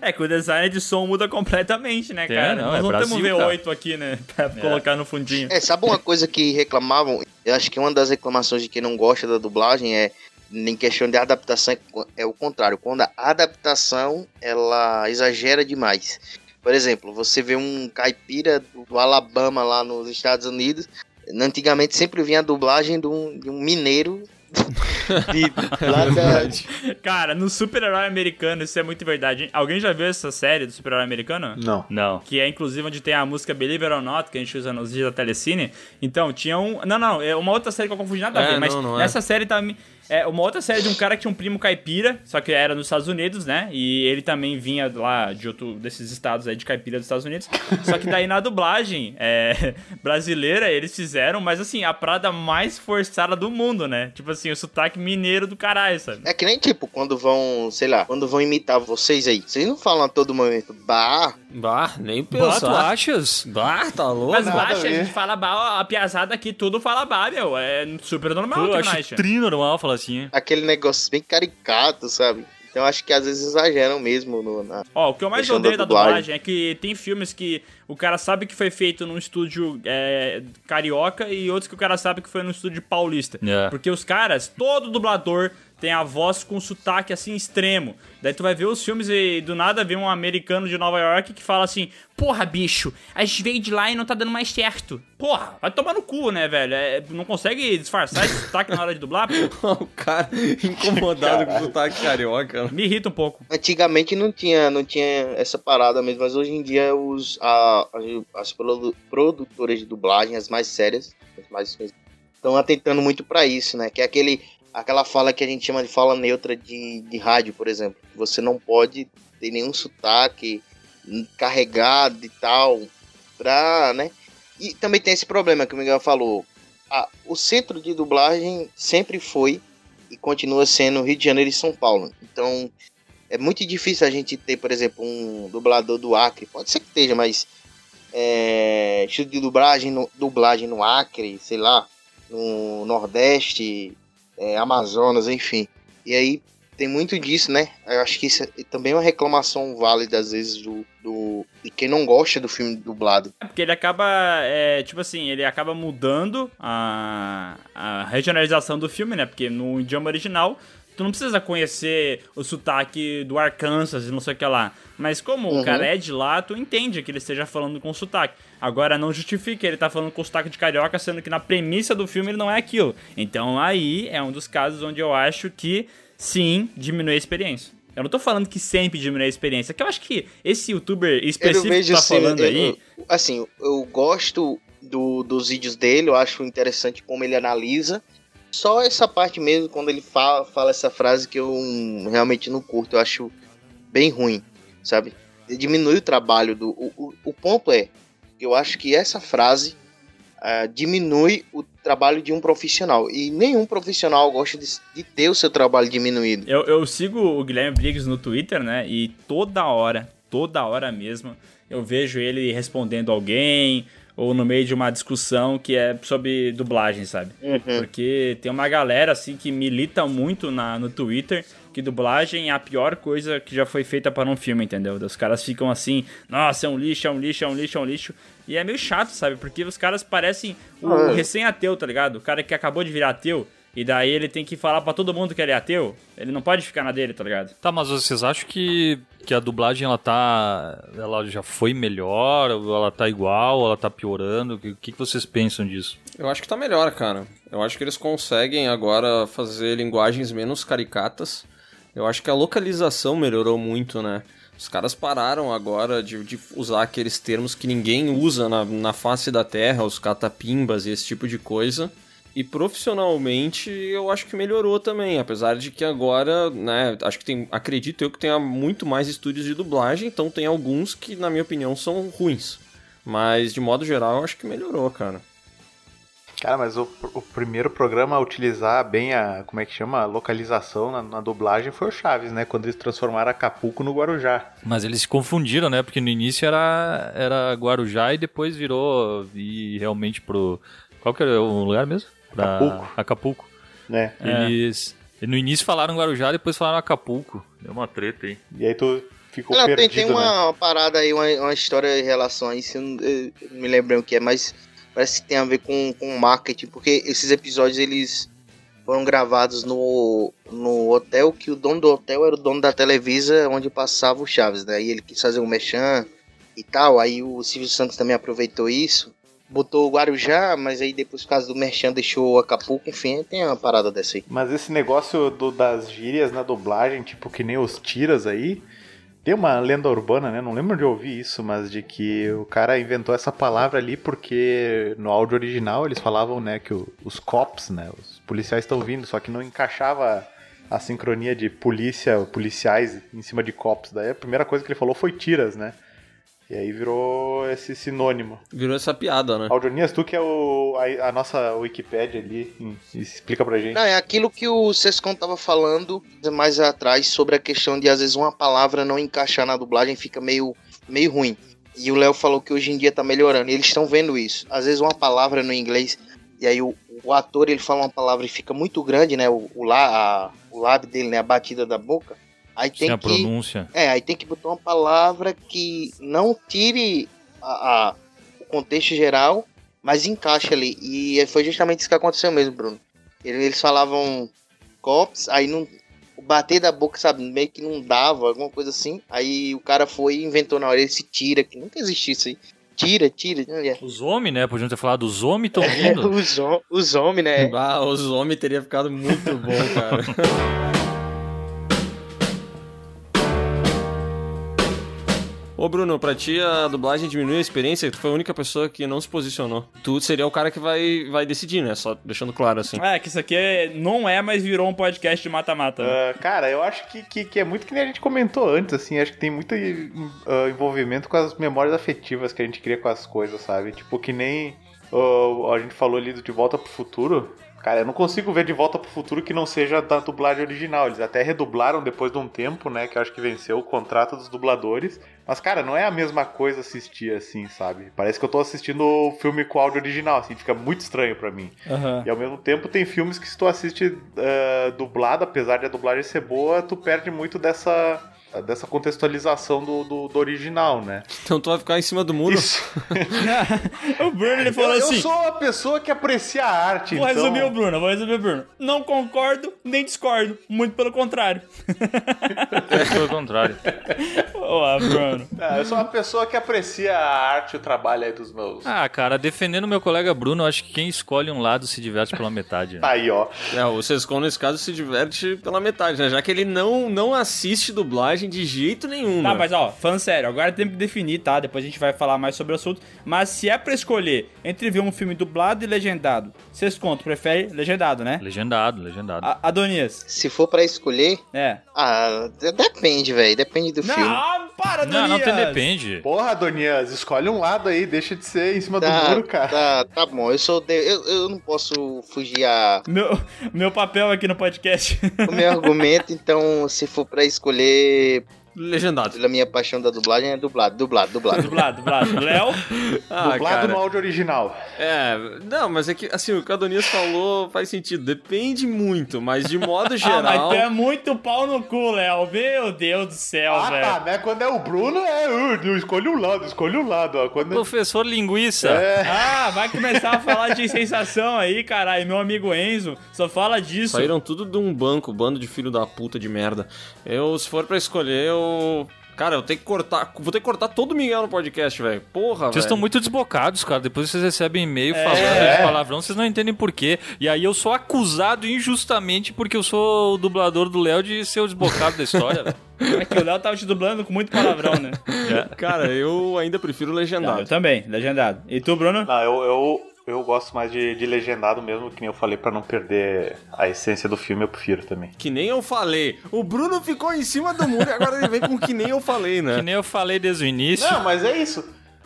É que o design de som muda completamente, né, É, cara? não, Nós é não Brasil, temos V8 aqui, né? Pra colocar no fundinho. É, sabe uma coisa que reclamavam? Eu acho que uma das reclamações de quem não gosta da dublagem é em questão de adaptação é o contrário. Quando a adaptação ela exagera demais. Por exemplo, você vê um caipira do Alabama lá nos Estados Unidos. Antigamente sempre vinha a dublagem de um, de um mineiro. de- Cara, no super-herói americano, isso é muito verdade. hein? Alguém já viu essa série do super-herói americano? Não. Não. Que é inclusive onde tem a música Believe It or Not, que a gente usa nos dias da Telecine. Então, tinha um. Não, não, é uma outra série que eu confundi nada a É, ver, mas não, não é. nessa série tá. É uma outra série de um cara que tinha um primo caipira, só que era nos Estados Unidos, né? E ele também vinha lá de outro desses estados aí de caipira dos Estados Unidos. Só que daí na dublagem é, brasileira eles fizeram, mas assim, a parada mais forçada do mundo, né? Tipo assim, o sotaque mineiro do caralho, sabe? É que nem tipo, quando vão, sei lá, quando vão imitar vocês aí. Vocês não falam a todo momento, bah, Bah, nem Bah, tu pensar. achas? Bah, tá louco? Mas baixa, a, gente fala bah, a piazada aqui, tudo fala bah, meu. É super normal, Eu tu acho normal falar assim. hein? aquele negócio bem caricato, sabe? Então acho que às vezes exageram mesmo no, na. Ó, o que eu mais odeio da da dublagem. dublagem é que tem filmes que o cara sabe que foi feito num estúdio é, carioca e outros que o cara sabe que foi num estúdio paulista. É. Porque os caras, todo dublador tem a voz com sotaque assim extremo. Daí tu vai ver os filmes e do nada vê um americano de Nova York que fala assim: Porra, bicho, a gente veio de lá e não tá dando mais certo. Porra, vai tomar no cu, né, velho? É, não consegue disfarçar esse sotaque na hora de dublar? Pô, o cara incomodado com o sotaque carioca. me irrita um pouco. Antigamente não tinha, não tinha essa parada mesmo, mas hoje em dia os, a, as- as produ- produtoras de dublagem, as mais sérias, as mais estão atentando muito pra isso, né? Que é aquele, aquela fala que a gente chama de fala neutra de, de rádio, por exemplo. Você não pode ter nenhum sotaque carregado e tal, pra, né? E também tem esse problema que o Miguel falou. Ah, o centro de dublagem sempre foi e continua sendo Rio de Janeiro e São Paulo. Então é muito difícil a gente ter, por exemplo, um dublador do Acre. Pode ser que esteja, mas é, de dublagem no, dublagem no Acre, sei lá, no Nordeste, é, Amazonas, enfim. E aí tem muito disso, né? Eu acho que isso é também uma reclamação válida, às vezes, do, do de quem não gosta do filme dublado. É porque ele acaba, é, tipo assim, ele acaba mudando a, a regionalização do filme, né? Porque no idioma original, tu não precisa conhecer o sotaque do Arkansas e não sei o que lá. Mas como Uhum. o cara é de lá, tu entende que ele esteja falando com sotaque. Agora, não justifica ele tá falando com sotaque de carioca, sendo que na premissa do filme ele não é aquilo. Então aí é um dos casos onde eu acho que, sim, diminui a experiência. Eu não tô falando que sempre diminui a experiência, que eu acho que esse youtuber específico que tá assim, falando eu- aí... assim, eu gosto do- dos vídeos dele, eu acho interessante como ele analisa. Só essa parte mesmo, quando ele fala, fala essa frase que eu realmente não curto, eu acho bem ruim, sabe? Diminui o trabalho do. O, o, o ponto é, eu acho que essa frase ah, diminui o trabalho de um profissional. E nenhum profissional gosta de, de ter o seu trabalho diminuído. Eu, eu sigo o Guilherme Briggs no Twitter, né? E toda hora, toda hora mesmo, eu vejo ele respondendo alguém ou no meio de uma discussão que é sobre dublagem, sabe? Porque tem uma galera assim que milita muito na, no Twitter que dublagem é a pior coisa que já foi feita para um filme, entendeu? Os caras ficam assim, nossa, é um lixo, é um lixo, é um lixo, é um lixo. E é meio chato, sabe? Porque os caras parecem o Ah, é. recém-ateu, tá ligado? O cara que acabou de virar ateu. E daí ele tem que falar pra todo mundo que ele é ateu. Ele não pode ficar na dele, tá ligado? Tá, mas vocês acham que, que a dublagem ela tá. Ela já foi melhor? Ou ela tá igual? Ou ela tá piorando? O que, o que que vocês pensam disso? Eu acho que tá melhor, cara. Eu acho que eles conseguem agora fazer linguagens menos caricatas. Eu acho que a localização melhorou muito, né? Os caras pararam agora de, de usar aqueles termos que ninguém usa na, na face da terra, os catapimbas e esse tipo de coisa. E profissionalmente eu acho que melhorou também, apesar de que agora, né, acho que tem, acredito eu que tenha muito mais estúdios de dublagem, então tem alguns que na minha opinião são ruins. Mas de modo geral eu acho que melhorou, cara. Cara, mas o, o primeiro programa a utilizar bem a, como é que chama, a localização na, na dublagem foi o Chaves, né? Quando eles transformaram Acapulco no Guarujá. Mas eles se confundiram, né? Porque no início era, era Guarujá e depois virou e realmente pro. Qual que era o lugar mesmo? Pra Acapulco. Acapulco. Né? Eles. No início falaram Guarujá, depois falaram Acapulco. Deu uma treta aí. E aí tu ficou Não, tem, perdido, tem uma, né? uma parada aí, uma, uma história em relação a isso, eu não, eu não me lembro o que é, mas parece que tem a ver com, com marketing, porque esses episódios eles foram gravados no, no hotel, que o dono do hotel era o dono da Televisa, onde passava o Chaves, né? E ele quis fazer um mechan e tal, aí o Silvio Santos também aproveitou isso, botou o Guarujá, mas aí depois por causa do merchan deixou o Acapulco, enfim, tem uma parada dessa aí. Mas esse negócio do- das gírias na dublagem, tipo que nem os tiras aí, tem uma lenda urbana, né? Não lembro de ouvir isso, mas de que o cara inventou essa palavra ali porque no áudio original eles falavam, né, que o- os cops, né, os policiais estão vindo, só que não encaixava a sincronia de polícia, policiais em cima de cops. Daí a primeira coisa que ele falou foi tiras, né? E aí virou esse sinônimo. Virou essa piada, né? Audionias, tu que é o, a, a nossa Wikipédia ali, explica pra gente. Não, é aquilo que o Sescon tava falando mais atrás sobre a questão de às vezes uma palavra não encaixar na dublagem fica meio, meio ruim. E o Léo falou que hoje em dia tá melhorando. E eles estão vendo isso. Às vezes uma palavra no inglês e aí o, o ator ele fala uma palavra e fica muito grande, né? O, o, lá, a, o lábio dele, né? A batida da boca. Aí tem Sem a que pronúncia. é, aí tem que botar uma palavra que não tire a- a- o contexto geral, mas encaixe ali. E foi justamente isso que aconteceu mesmo, Bruno. Eles falavam cops, aí não. O bater da boca, sabe, meio que não dava, alguma coisa assim. Aí o cara foi e inventou na hora esse tira, que nunca existiu isso aí. Tira, tira. Os homens, né? Podiam ter falado, os homens estão vindo. os, hom- os homens, né? Ah, os homens teria ficado muito bom, cara. Ô, Bruno, pra ti a dublagem diminui a experiência? Tu foi a única pessoa que não se posicionou. Tu seria o cara que vai, vai decidir, né? Só deixando claro assim. É, que isso aqui é- não é, mas virou um podcast de mata-mata. né? Ah, cara, eu acho que, que, que é muito que nem a gente comentou antes, assim, acho que tem muito ah, envolvimento com as memórias afetivas que a gente cria com as coisas, sabe? Tipo, que nem ah, a gente falou ali do De Volta pro Futuro. Cara, eu não consigo ver De Volta pro Futuro que não seja da dublagem original. Eles até redublaram depois de um tempo, né? Que eu acho que venceu o contrato dos dubladores. Mas, cara, não é a mesma coisa assistir assim, sabe? Parece que eu tô assistindo o filme com áudio original, assim, fica muito estranho pra mim. Aham. E ao mesmo tempo tem filmes que se tu assiste eh, dublado, apesar de a dublagem ser boa, tu perde muito dessa, dessa contextualização do, do, do original, né? Então tu vai ficar em cima do muro? Isso. o Bruno ele falou eu, assim. eu sou uma pessoa que aprecia a arte, Vou então... resumir o Bruno, vou resumir o Bruno. Não concordo, nem discordo. Muito pelo contrário. Pelo contrário. Ó, Bruno. Ah, eu sou uma pessoa que aprecia a arte e o trabalho aí dos meus... Ah, cara, defendendo meu colega Bruno, eu acho que quem escolhe um lado se diverte pela metade. né? Tá aí, ó. É, o Sescon, nesse caso, se diverte pela metade, né? Já que ele não, não assiste dublagem de jeito nenhum, Tá, mas ó, falando sério, agora temos que definir, tá? Depois a gente vai falar mais sobre o assunto. Mas se é pra escolher entre ver um filme dublado e legendado, vocês contam, prefere legendado, né? Legendado, legendado. A Adonias. Se for pra escolher, É. ah, de- depende, velho. Depende do Não, filme. para, Não, não tem Adonias. depende. Porra, Donias, escolhe um lado aí, deixa de ser em cima do Tá, muro, cara. tá, tá bom. Eu sou de- eu, eu não posso fugir a Meu, meu papel aqui no podcast. o meu argumento, então se for pra escolher que Legendado. pela minha paixão da dublagem é dublado, dublado, dublado. dublado, dublado. Léo? Ah, Dublado cara. no áudio original. É, não, mas é que, assim, o que o Adonias falou faz sentido. Depende muito, mas de modo Ah, geral... mas tu é muito pau no cu, Léo. Meu Deus do céu, Ah, velho. tá, né? Quando é o Bruno, é. Uh, eu escolho um lado, escolho um lado. Ó. Quando... Professor linguiça. É. Ah, vai começar a falar de sensação aí, caralho. Meu amigo Enzo só fala disso. Saíram tudo de um banco, bando de filho da puta de merda. Eu, se for pra escolher, eu... Cara, eu tenho que cortar... Vou ter que cortar todo o Miguel no podcast, velho. Porra, Vocês estão muito desbocados, cara. Depois vocês recebem e-mail É. falando de palavrão, vocês não entendem por quê. E aí eu sou acusado injustamente porque eu sou o dublador do Léo de ser o desbocado da história, velho. É que o Léo tava te dublando com muito palavrão, né? Cara, eu ainda prefiro Não, legendado. eu também, legendado. E tu, Bruno? Não, eu, eu, eu gosto mais de, de legendado mesmo, que nem eu falei, pra não perder a essência do filme, eu prefiro também. Que nem eu falei. O Bruno ficou em cima do muro e agora ele vem com que nem eu falei, né? Que nem eu falei desde o início. Não, mas é isso.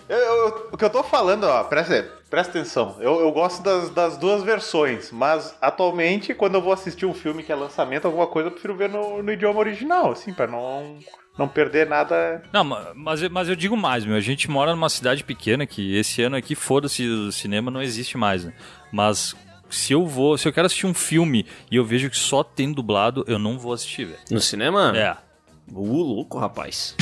Eu- eu- o que eu tô falando, ó, presta, presta atenção. Eu, eu gosto das, das duas versões, mas atualmente, quando eu vou assistir um filme que é lançamento, alguma coisa, eu prefiro ver no, no idioma original, assim, pra não, não perder nada. Não, ma- mas, eu- mas eu digo mais, meu. A gente mora numa cidade pequena que esse ano aqui, foda-se, o cinema não existe mais, né? Mas se eu vou, se eu quero assistir um filme e eu vejo que só tem dublado, eu não vou assistir, velho. No cinema? É. Uh, louco, rapaz.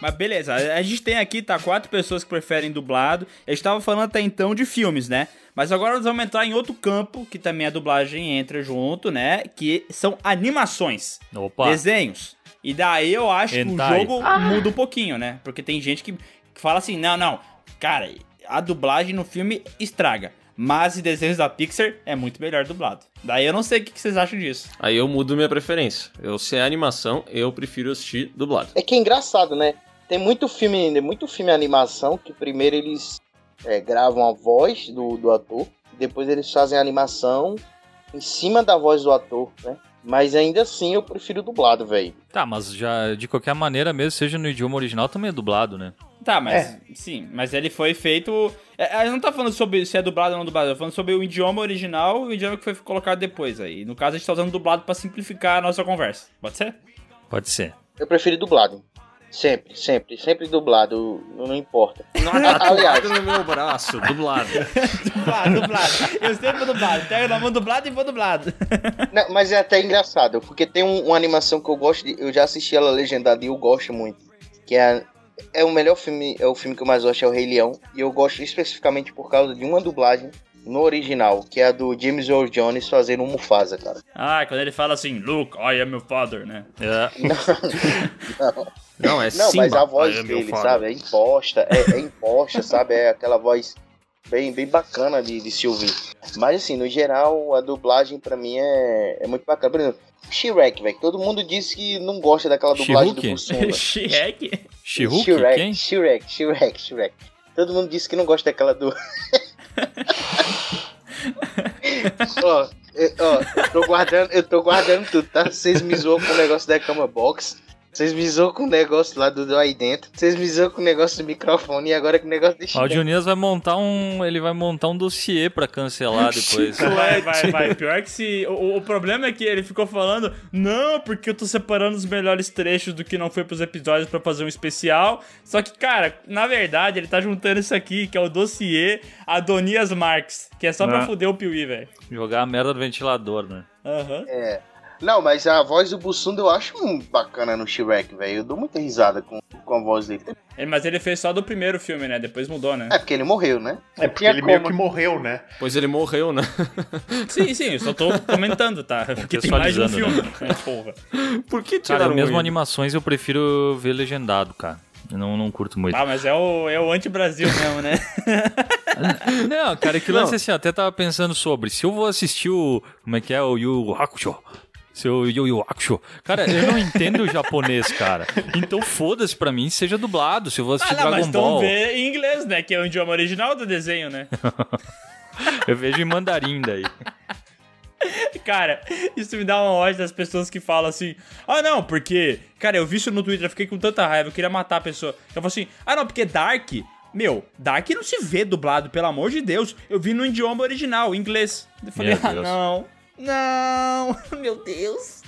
Mas beleza, a gente tem aqui, tá, quatro pessoas que preferem dublado. A gente tava falando até então de filmes, né? Mas agora nós vamos entrar em outro campo, que também a dublagem entra junto, né? Que são animações. Opa. Desenhos. E daí eu acho que o jogo muda um pouquinho, né? Porque tem gente que, fala assim, não, não, cara, a dublagem no filme estraga. Mas em desenhos da Pixar é muito melhor dublado. Daí eu não sei o que que vocês acham disso. Aí eu mudo minha preferência. Eu, se é animação, eu prefiro assistir dublado. É que é engraçado, né? Tem muito filme, tem muito filme animação que primeiro eles é, gravam a voz do, do ator, depois eles fazem a animação em cima da voz do ator, né? Mas ainda assim eu prefiro dublado, velho. Tá, mas já de qualquer maneira, mesmo seja no idioma original, também é dublado, né? Tá, mas sim, mas ele foi feito. É, a gente não tá falando sobre se é dublado ou não dublado, eu tô falando sobre o idioma original e o idioma que foi colocado depois aí. No caso, a gente tá usando dublado pra simplificar a nossa conversa. Pode ser? Pode ser. Eu prefiro dublado. Sempre, sempre, sempre dublado, não importa. Aliás, no meu braço, dublado. Dublado, dublado. Eu sempre vou dublado. Pega na mão dublado e vou dublado. Não, mas é até engraçado, porque tem um- uma animação que eu gosto de, eu já assisti ela legendada e eu gosto muito, que é é o melhor filme, é o filme que eu mais gosto é o Rei Leão, e eu gosto especificamente por causa de uma dublagem no original, que é a do James Earl Jones fazendo o Mufasa, cara. Ah, quando ele fala assim, Luke, I am your father, né? É. Não, Não, é não Simba. mas a voz é dele, sabe, é imposta, é, é imposta, sabe, é aquela voz bem, bem bacana de, de se ouvir. Mas assim, no geral, a dublagem pra mim é, é muito bacana. Por exemplo, Shrek, velho. Todo mundo disse que não gosta daquela dublagem do? Bussunda. Shrek? Shrek? Shrek, Shrek, Shrek. Todo mundo disse que não gosta daquela do. ó, ó, eu tô guardando, eu tô guardando tudo, tá? Vocês me zoam com o negócio da cama box. Vocês me zoam com o negócio lá do, do aí dentro. Vocês me zoam com o negócio do microfone e agora com o negócio de Ó, o. Dionias vai montar um. Ele vai montar um dossiê pra cancelar depois. Vai, vai, vai. Pior que se. O, o problema é que ele ficou falando, não, porque eu tô separando os melhores trechos do que não foi pros episódios pra fazer um especial. Só que, cara, na verdade, ele tá juntando isso aqui, que é o dossiê Adonias Marques, que é só pra Ah. fuder o Piuí, velho. Jogar a merda do ventilador, né? Aham. É. Não, mas a voz do Bussunda eu acho bacana no Shrek, velho. Eu dou muita risada com, com a voz dele. Ele- Mas ele fez só do primeiro filme, né? Depois mudou, né? É porque ele morreu, né? É porque ele meio que morreu, né? Pois ele morreu, né? Sim, sim, eu só tô comentando, tá? Porque tem mais de um filme. Contextualizando, É, porra. Por que Cara, tiraram mesmo ele? animações eu prefiro ver legendado, cara. Eu não, não curto muito. Ah, mas é o, é o anti-Brasil mesmo, né? Não, cara, que lance assim, eu até tava pensando sobre. Se eu vou assistir o. Como é que é? O Yu Yu Hakusho. Seu Yu Yu Hakusho. Cara, eu não entendo o japonês, cara. Então foda-se pra mim, seja dublado. Se eu vou Ah, assistir não, mas Dragon então Ball, vê em inglês, né? Que é o idioma original do desenho, né? eu vejo em mandarim daí. Cara, isso me dá uma ódio das pessoas que falam assim: ah, não, porque. Cara, eu vi isso no Twitter, eu fiquei com tanta raiva, eu queria matar a pessoa. Eu falo assim: ah, não, porque Dark. Meu, Dark não se vê dublado, pelo amor de Deus. Eu vi no idioma original, inglês. Eu falei: ah, não. Não, meu Deus.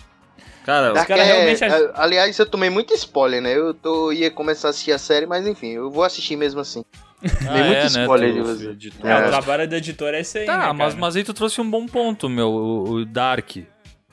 Cara, Dark caras é- realmente é- Aliás, eu tomei muito spoiler, né? Eu tô, ia começar a assistir a série, mas enfim, eu vou assistir mesmo assim. Ah, Tem muito é, né? spoiler Tu- de você. tu- É, É. o trabalho do editor é esse aí. Tá, né, mas, mas aí tu trouxe um bom ponto, meu. O, o Dark.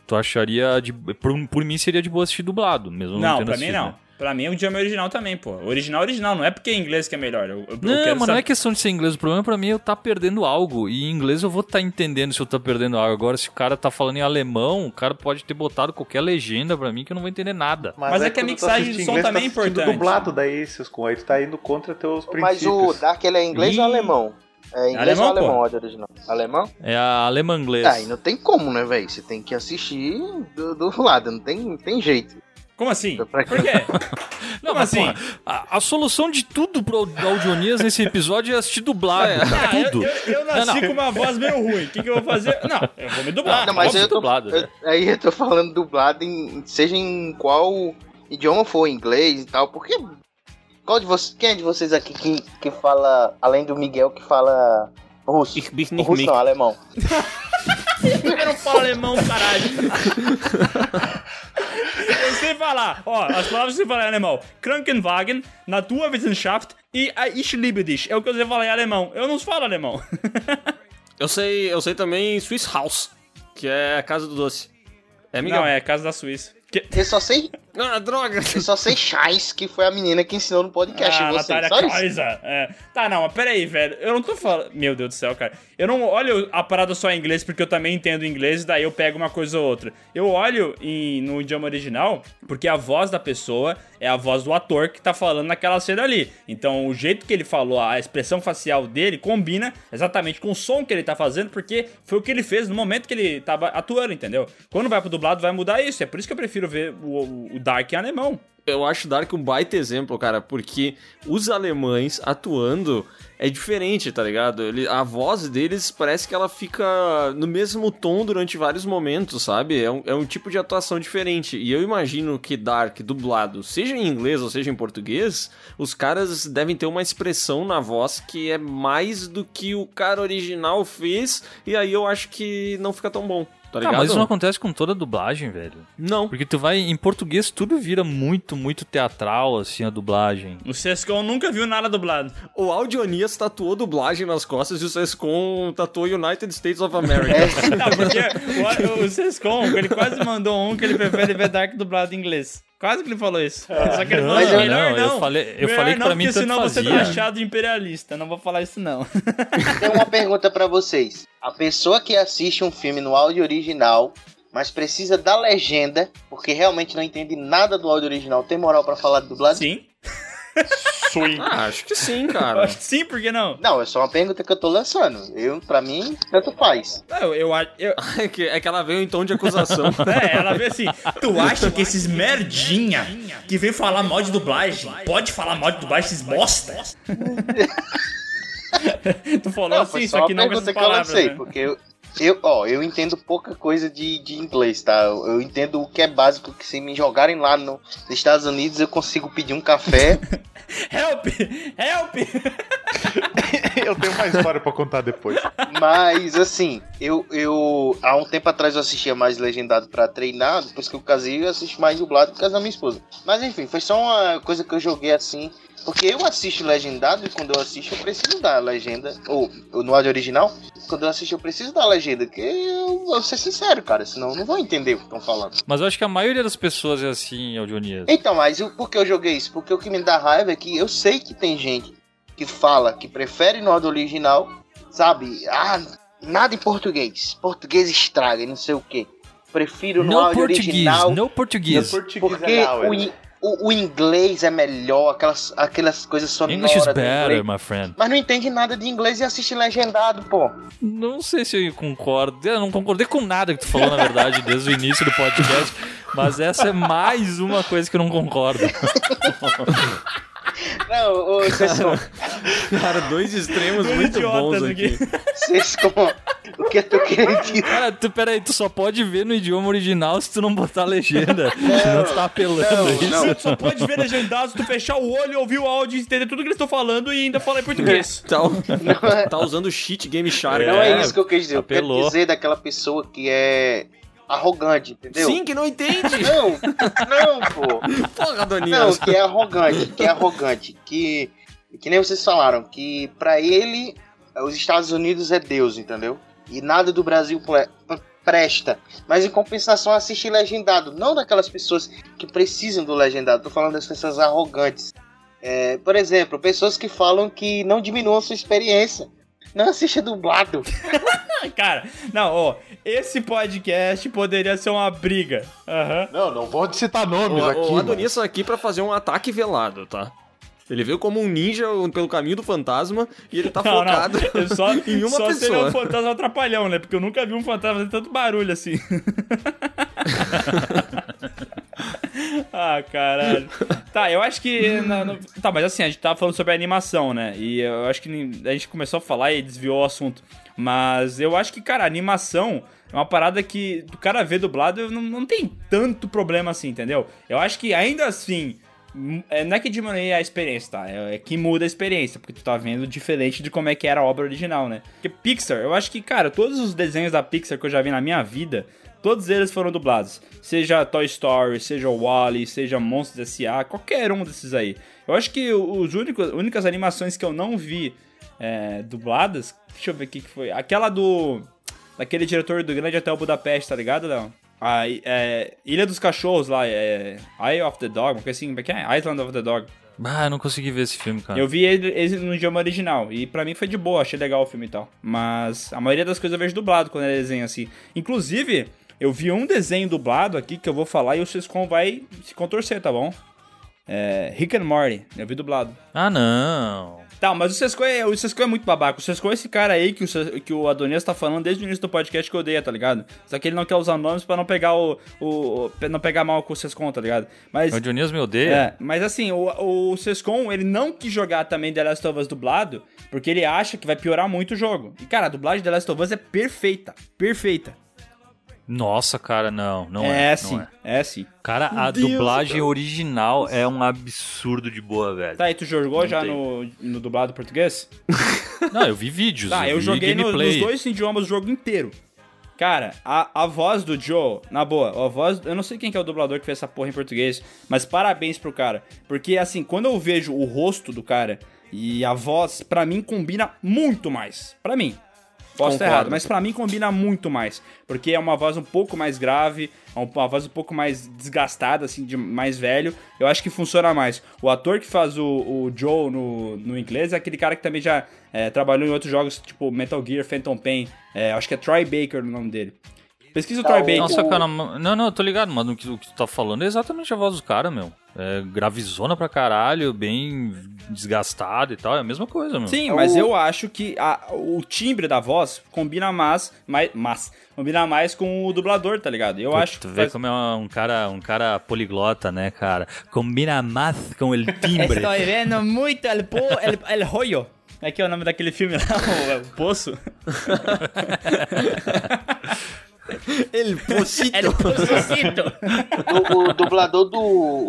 Tu acharia. De, por, por mim seria de boa assistir dublado, mesmo não, Não, tendo pra mim não. né? Pra mim é o idioma original também, pô. Original, original. Não é porque é inglês que é melhor. Eu, eu, Não, quero mas não saber- é questão de ser inglês. O problema pra mim é eu estar perdendo algo. E em inglês eu vou estar entendendo se eu tô perdendo algo. Agora, se o cara tá falando em alemão, o cara pode ter botado qualquer legenda pra mim que eu não vou entender nada. Mas é que a mixagem de som inglês, também é tá assistindo importante. dublado daí, Cisco. Aí tu tá indo contra teus Mas princípios. o Dark ele é inglês ou Ih. alemão? É inglês Alemão, ou alemão, pô. áudio original? Alemão? É a alemã-inglês. Ah, e não tem como, né, velho? Você tem que assistir do, do lado, não tem, não tem jeito. Como assim? Por quê? Não, Como mas, assim? porra, a, a solução de tudo pro Audionias nesse episódio é assistir dublado. Ah, cara, eu, tudo. eu, eu nasci Não, não. com uma voz meio ruim. O que, que eu vou fazer? Não, eu vou me dublar. não, mas eu tô, dublado, eu- né? aí eu tô falando dublado, em, seja em qual idioma for, inglês e tal, porque. Qual de vocês, quem é de vocês aqui que, que fala, além do Miguel, que fala russo? Ich bin nicht russo não, mich. alemão. Eu não falo alemão, caralho. Eu sei falar, ó, as palavras que eu sei falar em alemão. Krankenwagen, Naturwissenschaft e a Ich liebe dich. É o que eu sei falar em alemão. Eu não falo alemão. Eu sei, eu sei também Swiss House, que é a casa do doce. É, Miguel? Não, é casa da Suíça. Que... Eu só sei, Ah, droga! eu só sei Chais, que foi a menina que ensinou no podcast Ah, em vocês. Natália. Kaiser. É. Tá, não, mas peraí, velho. Eu não tô falando. Meu Deus do céu, cara. Eu não olho a parada só em inglês porque eu também entendo inglês, daí eu pego uma coisa ou outra. Eu olho em- no idioma original porque a voz da pessoa é a voz do ator que tá falando naquela cena ali. Então, o jeito que ele falou, a expressão facial dele combina exatamente com o som que ele tá fazendo, porque foi o que ele fez no momento que ele tava atuando, entendeu? Quando vai pro dublado, vai mudar isso. É por isso que eu prefiro ver o, o Dark em alemão. Eu acho Dark um baita exemplo, cara, porque os alemães atuando é diferente, tá ligado? Ele, a voz deles parece que ela fica no mesmo tom durante vários momentos, sabe? É um, é um tipo de atuação diferente. E eu imagino que Dark, dublado, seja em inglês ou seja em português, os caras devem ter uma expressão na voz que é mais do que o cara original fez, e aí eu acho que não fica tão bom. Tá Ah, ligado? mas isso não acontece com toda dublagem, velho. Não. Porque tu vai, em português, tudo vira muito, muito teatral, assim, a dublagem. O Sescon nunca viu nada dublado. O Audionias tatuou dublagem nas costas e o Sescon tatuou United States of America. Não, porque o, o Sescon, ele quase mandou um que ele prefere ver Dark dublado em inglês. Quase que ele falou isso. Só que ele falou, Mas não, eu- melhor não, não. eu falei- eu Melhor falei que não, pra mim tanto senão você tá achado imperialista. Não vou falar isso, não. Tenho uma pergunta pra vocês. A pessoa que assiste um filme no áudio original, mas precisa da legenda, porque realmente não entende nada do áudio original, tem moral pra falar de dublado? Sim. Swing. Ah, acho que sim, cara. acho que sim, por que não? Não, é só uma pergunta que eu tô lançando. Eu, pra mim, tanto faz. Eu, eu, acho- eu, É que, é que ela veio em tom de acusação. É, ela vê assim, tu acha que esses merdinha que vem falar mal de dublagem, pode falar mal de dublagem, esses bosta? tu falou Não, assim, só que não com essas pergunta que eu palavras, lancei, né? porque eu, eu, ó, eu entendo pouca coisa de, de inglês, tá? Eu, eu entendo o que é básico, que se me jogarem lá no, nos Estados Unidos, eu consigo pedir um café. Help! Help! Eu tenho uma história pra contar depois. Mas, assim, eu, eu. Há um tempo atrás eu assistia mais legendado pra treinar. Depois que eu casei, eu assisto mais dublado por causa da minha esposa. Mas, enfim, foi só uma coisa que eu joguei assim. Porque eu assisto legendado e quando eu assisto eu preciso da legenda. Ou, ou no áudio original, quando eu assisto eu preciso da legenda. Que eu vou ser sincero, cara. Senão eu não vou entender o que estão falando. Mas eu acho que a maioria das pessoas é assim, Audionias. Então, mas eu, por que eu joguei isso? Porque o que me dá raiva é que eu sei que tem gente que fala que prefere no áudio original, sabe? Ah, nada em português. Português estraga e não sei o que. Prefiro no No áudio português, original. no português. Porque o, in- o, o inglês é melhor, aquelas, aquelas coisas sonoras. English is better, inglês. my friend. Mas não entende nada de inglês e assiste legendado, pô. Não sei se eu concordo. Eu não concordei com nada que tu falou, na verdade, desde o início do podcast. Mas essa é mais uma coisa que eu não concordo. Não, ô, vocês. Cara, dois extremos Dois muito bons aqui. Vocês como. O que eu tô querendo dizer? Cara, tu, peraí, tu só pode ver no idioma original se tu não botar legenda. senão tu tá apelando não, a isso. não. Tu só pode ver legendado se tu fechar o olho, ouvir o áudio, entender tudo que eles estão falando e ainda falar em português. Tá, tá usando cheat Game Shark. Não é, isso que eu quis dizer. Eu apelou. quero dizer daquela pessoa que é arrogante, entendeu? Sim, que não entende. Não, não, pô. Porra, Não, Donias. que é arrogante, que é arrogante, que que nem vocês falaram, que pra ele os Estados Unidos é Deus, entendeu? E nada do Brasil presta. Mas em compensação assiste legendado, não daquelas pessoas que precisam do legendado. Tô falando das pessoas arrogantes. É, por exemplo, pessoas que falam que não diminuam sua experiência. Não assiste dublado. Cara, não, ó, esse podcast poderia ser uma briga. Aham. Não, não vou citar nomes O, aqui. o mano. Adonis tá aqui pra fazer um ataque velado, tá? Ele veio como um ninja pelo caminho do fantasma e ele tá Não, focado não, só, em uma só seria um pessoa. fantasma atrapalhão, né? Porque eu nunca vi um fantasma fazer tanto barulho assim. ah, caralho. Tá, eu acho que. na- no- Tá, mas assim, a gente tava falando sobre a animação, né? E eu acho que a gente começou a falar e desviou o assunto. Mas eu acho que, cara, a animação é uma parada que do cara ver dublado não, não tem tanto problema assim, entendeu? Eu acho que ainda assim. hum, é, não é que diminui a experiência, tá? É, é que muda a experiência, porque tu tá vendo diferente de como é que era a obra original, né? Porque Pixar, eu acho que, cara, todos os desenhos da Pixar que eu já vi na minha vida, todos eles foram dublados. Seja Toy Story, seja Wall-E, seja Monstros S.A., qualquer um desses aí. Eu acho que os únicos, únicas animações que eu não vi é, dubladas, deixa eu ver o que foi. Aquela do. Daquele diretor do Grande Hotel Budapeste, tá ligado, Léo? A é, Ilha dos Cachorros lá, é. Eye of the Dog, uma coisa assim, como é que é? Island of the Dog. Ah, eu não consegui ver esse filme, cara. Eu vi ele, ele no idioma original. E pra mim foi de boa, achei legal o filme e tal. Mas a maioria das coisas eu vejo dublado quando é desenho assim. Inclusive, eu vi um desenho dublado aqui que eu vou falar e o Sescom vai se contorcer, tá bom? É. Rick and Morty, eu vi dublado. Ah, não. Tá, mas o Sescon é, o Sescon é muito babaca. O Sescon é esse cara aí que o, que o Adonias tá falando desde o início do podcast que odeia, tá ligado? Só que ele não quer usar nomes pra não pegar o. o, o- não pegar mal com o Sescon, tá ligado? Mas. O Audinias me odeia. É, mas assim, o, o Sescon, ele não quis jogar também The Last of Us dublado, porque ele acha que vai piorar muito o jogo. E, cara, a dublagem de The Last of Us é perfeita. Perfeita. Nossa, cara, não. Não é, é. sim. Não é. É sim. Cara, a Deus, dublagem cara. original é um absurdo de boa, velho. Tá, e tu jogou Não já tem. no, no dublado português? Não, eu vi vídeos. Tá, eu vi joguei no- nos dois idiomas o jogo inteiro. Cara, a, a voz do Joe, na boa, a voz. Eu não sei quem que é o dublador que fez essa porra em português, mas parabéns pro cara. Porque, assim, quando eu vejo o rosto do cara e a voz, pra mim combina muito mais. Pra mim. Posso estar errado, mas pra mim combina muito mais. Porque é uma voz um pouco mais grave, é uma voz um pouco mais desgastada, assim, de mais velho. Eu acho que funciona mais. O ator que faz o, o Joe no, no inglês é aquele cara que também já é, trabalhou em outros jogos, tipo Metal Gear, Phantom Pain. É, acho que é Troy Baker o nome dele. Pesquisa o Tá, Troy Baker. Nossa, cara, não, não, eu tô ligado, mas o que, o que tu tá falando é exatamente a voz dos caras, meu. É gravizona pra caralho, bem desgastado e tal, é a mesma coisa, meu. Sim, É mas o- eu acho que a- o timbre da voz combina mais, mais, mais, combina mais com o dublador, tá ligado? Eu Pô, acho Tu que vê faz- como é um cara, um cara poliglota, né, cara? Combina mais com o timbre. Estou vendo muito el, po, el, el rollo. É que é o nome daquele filme lá, o, o Poço. El Pocito. O, o dublador do.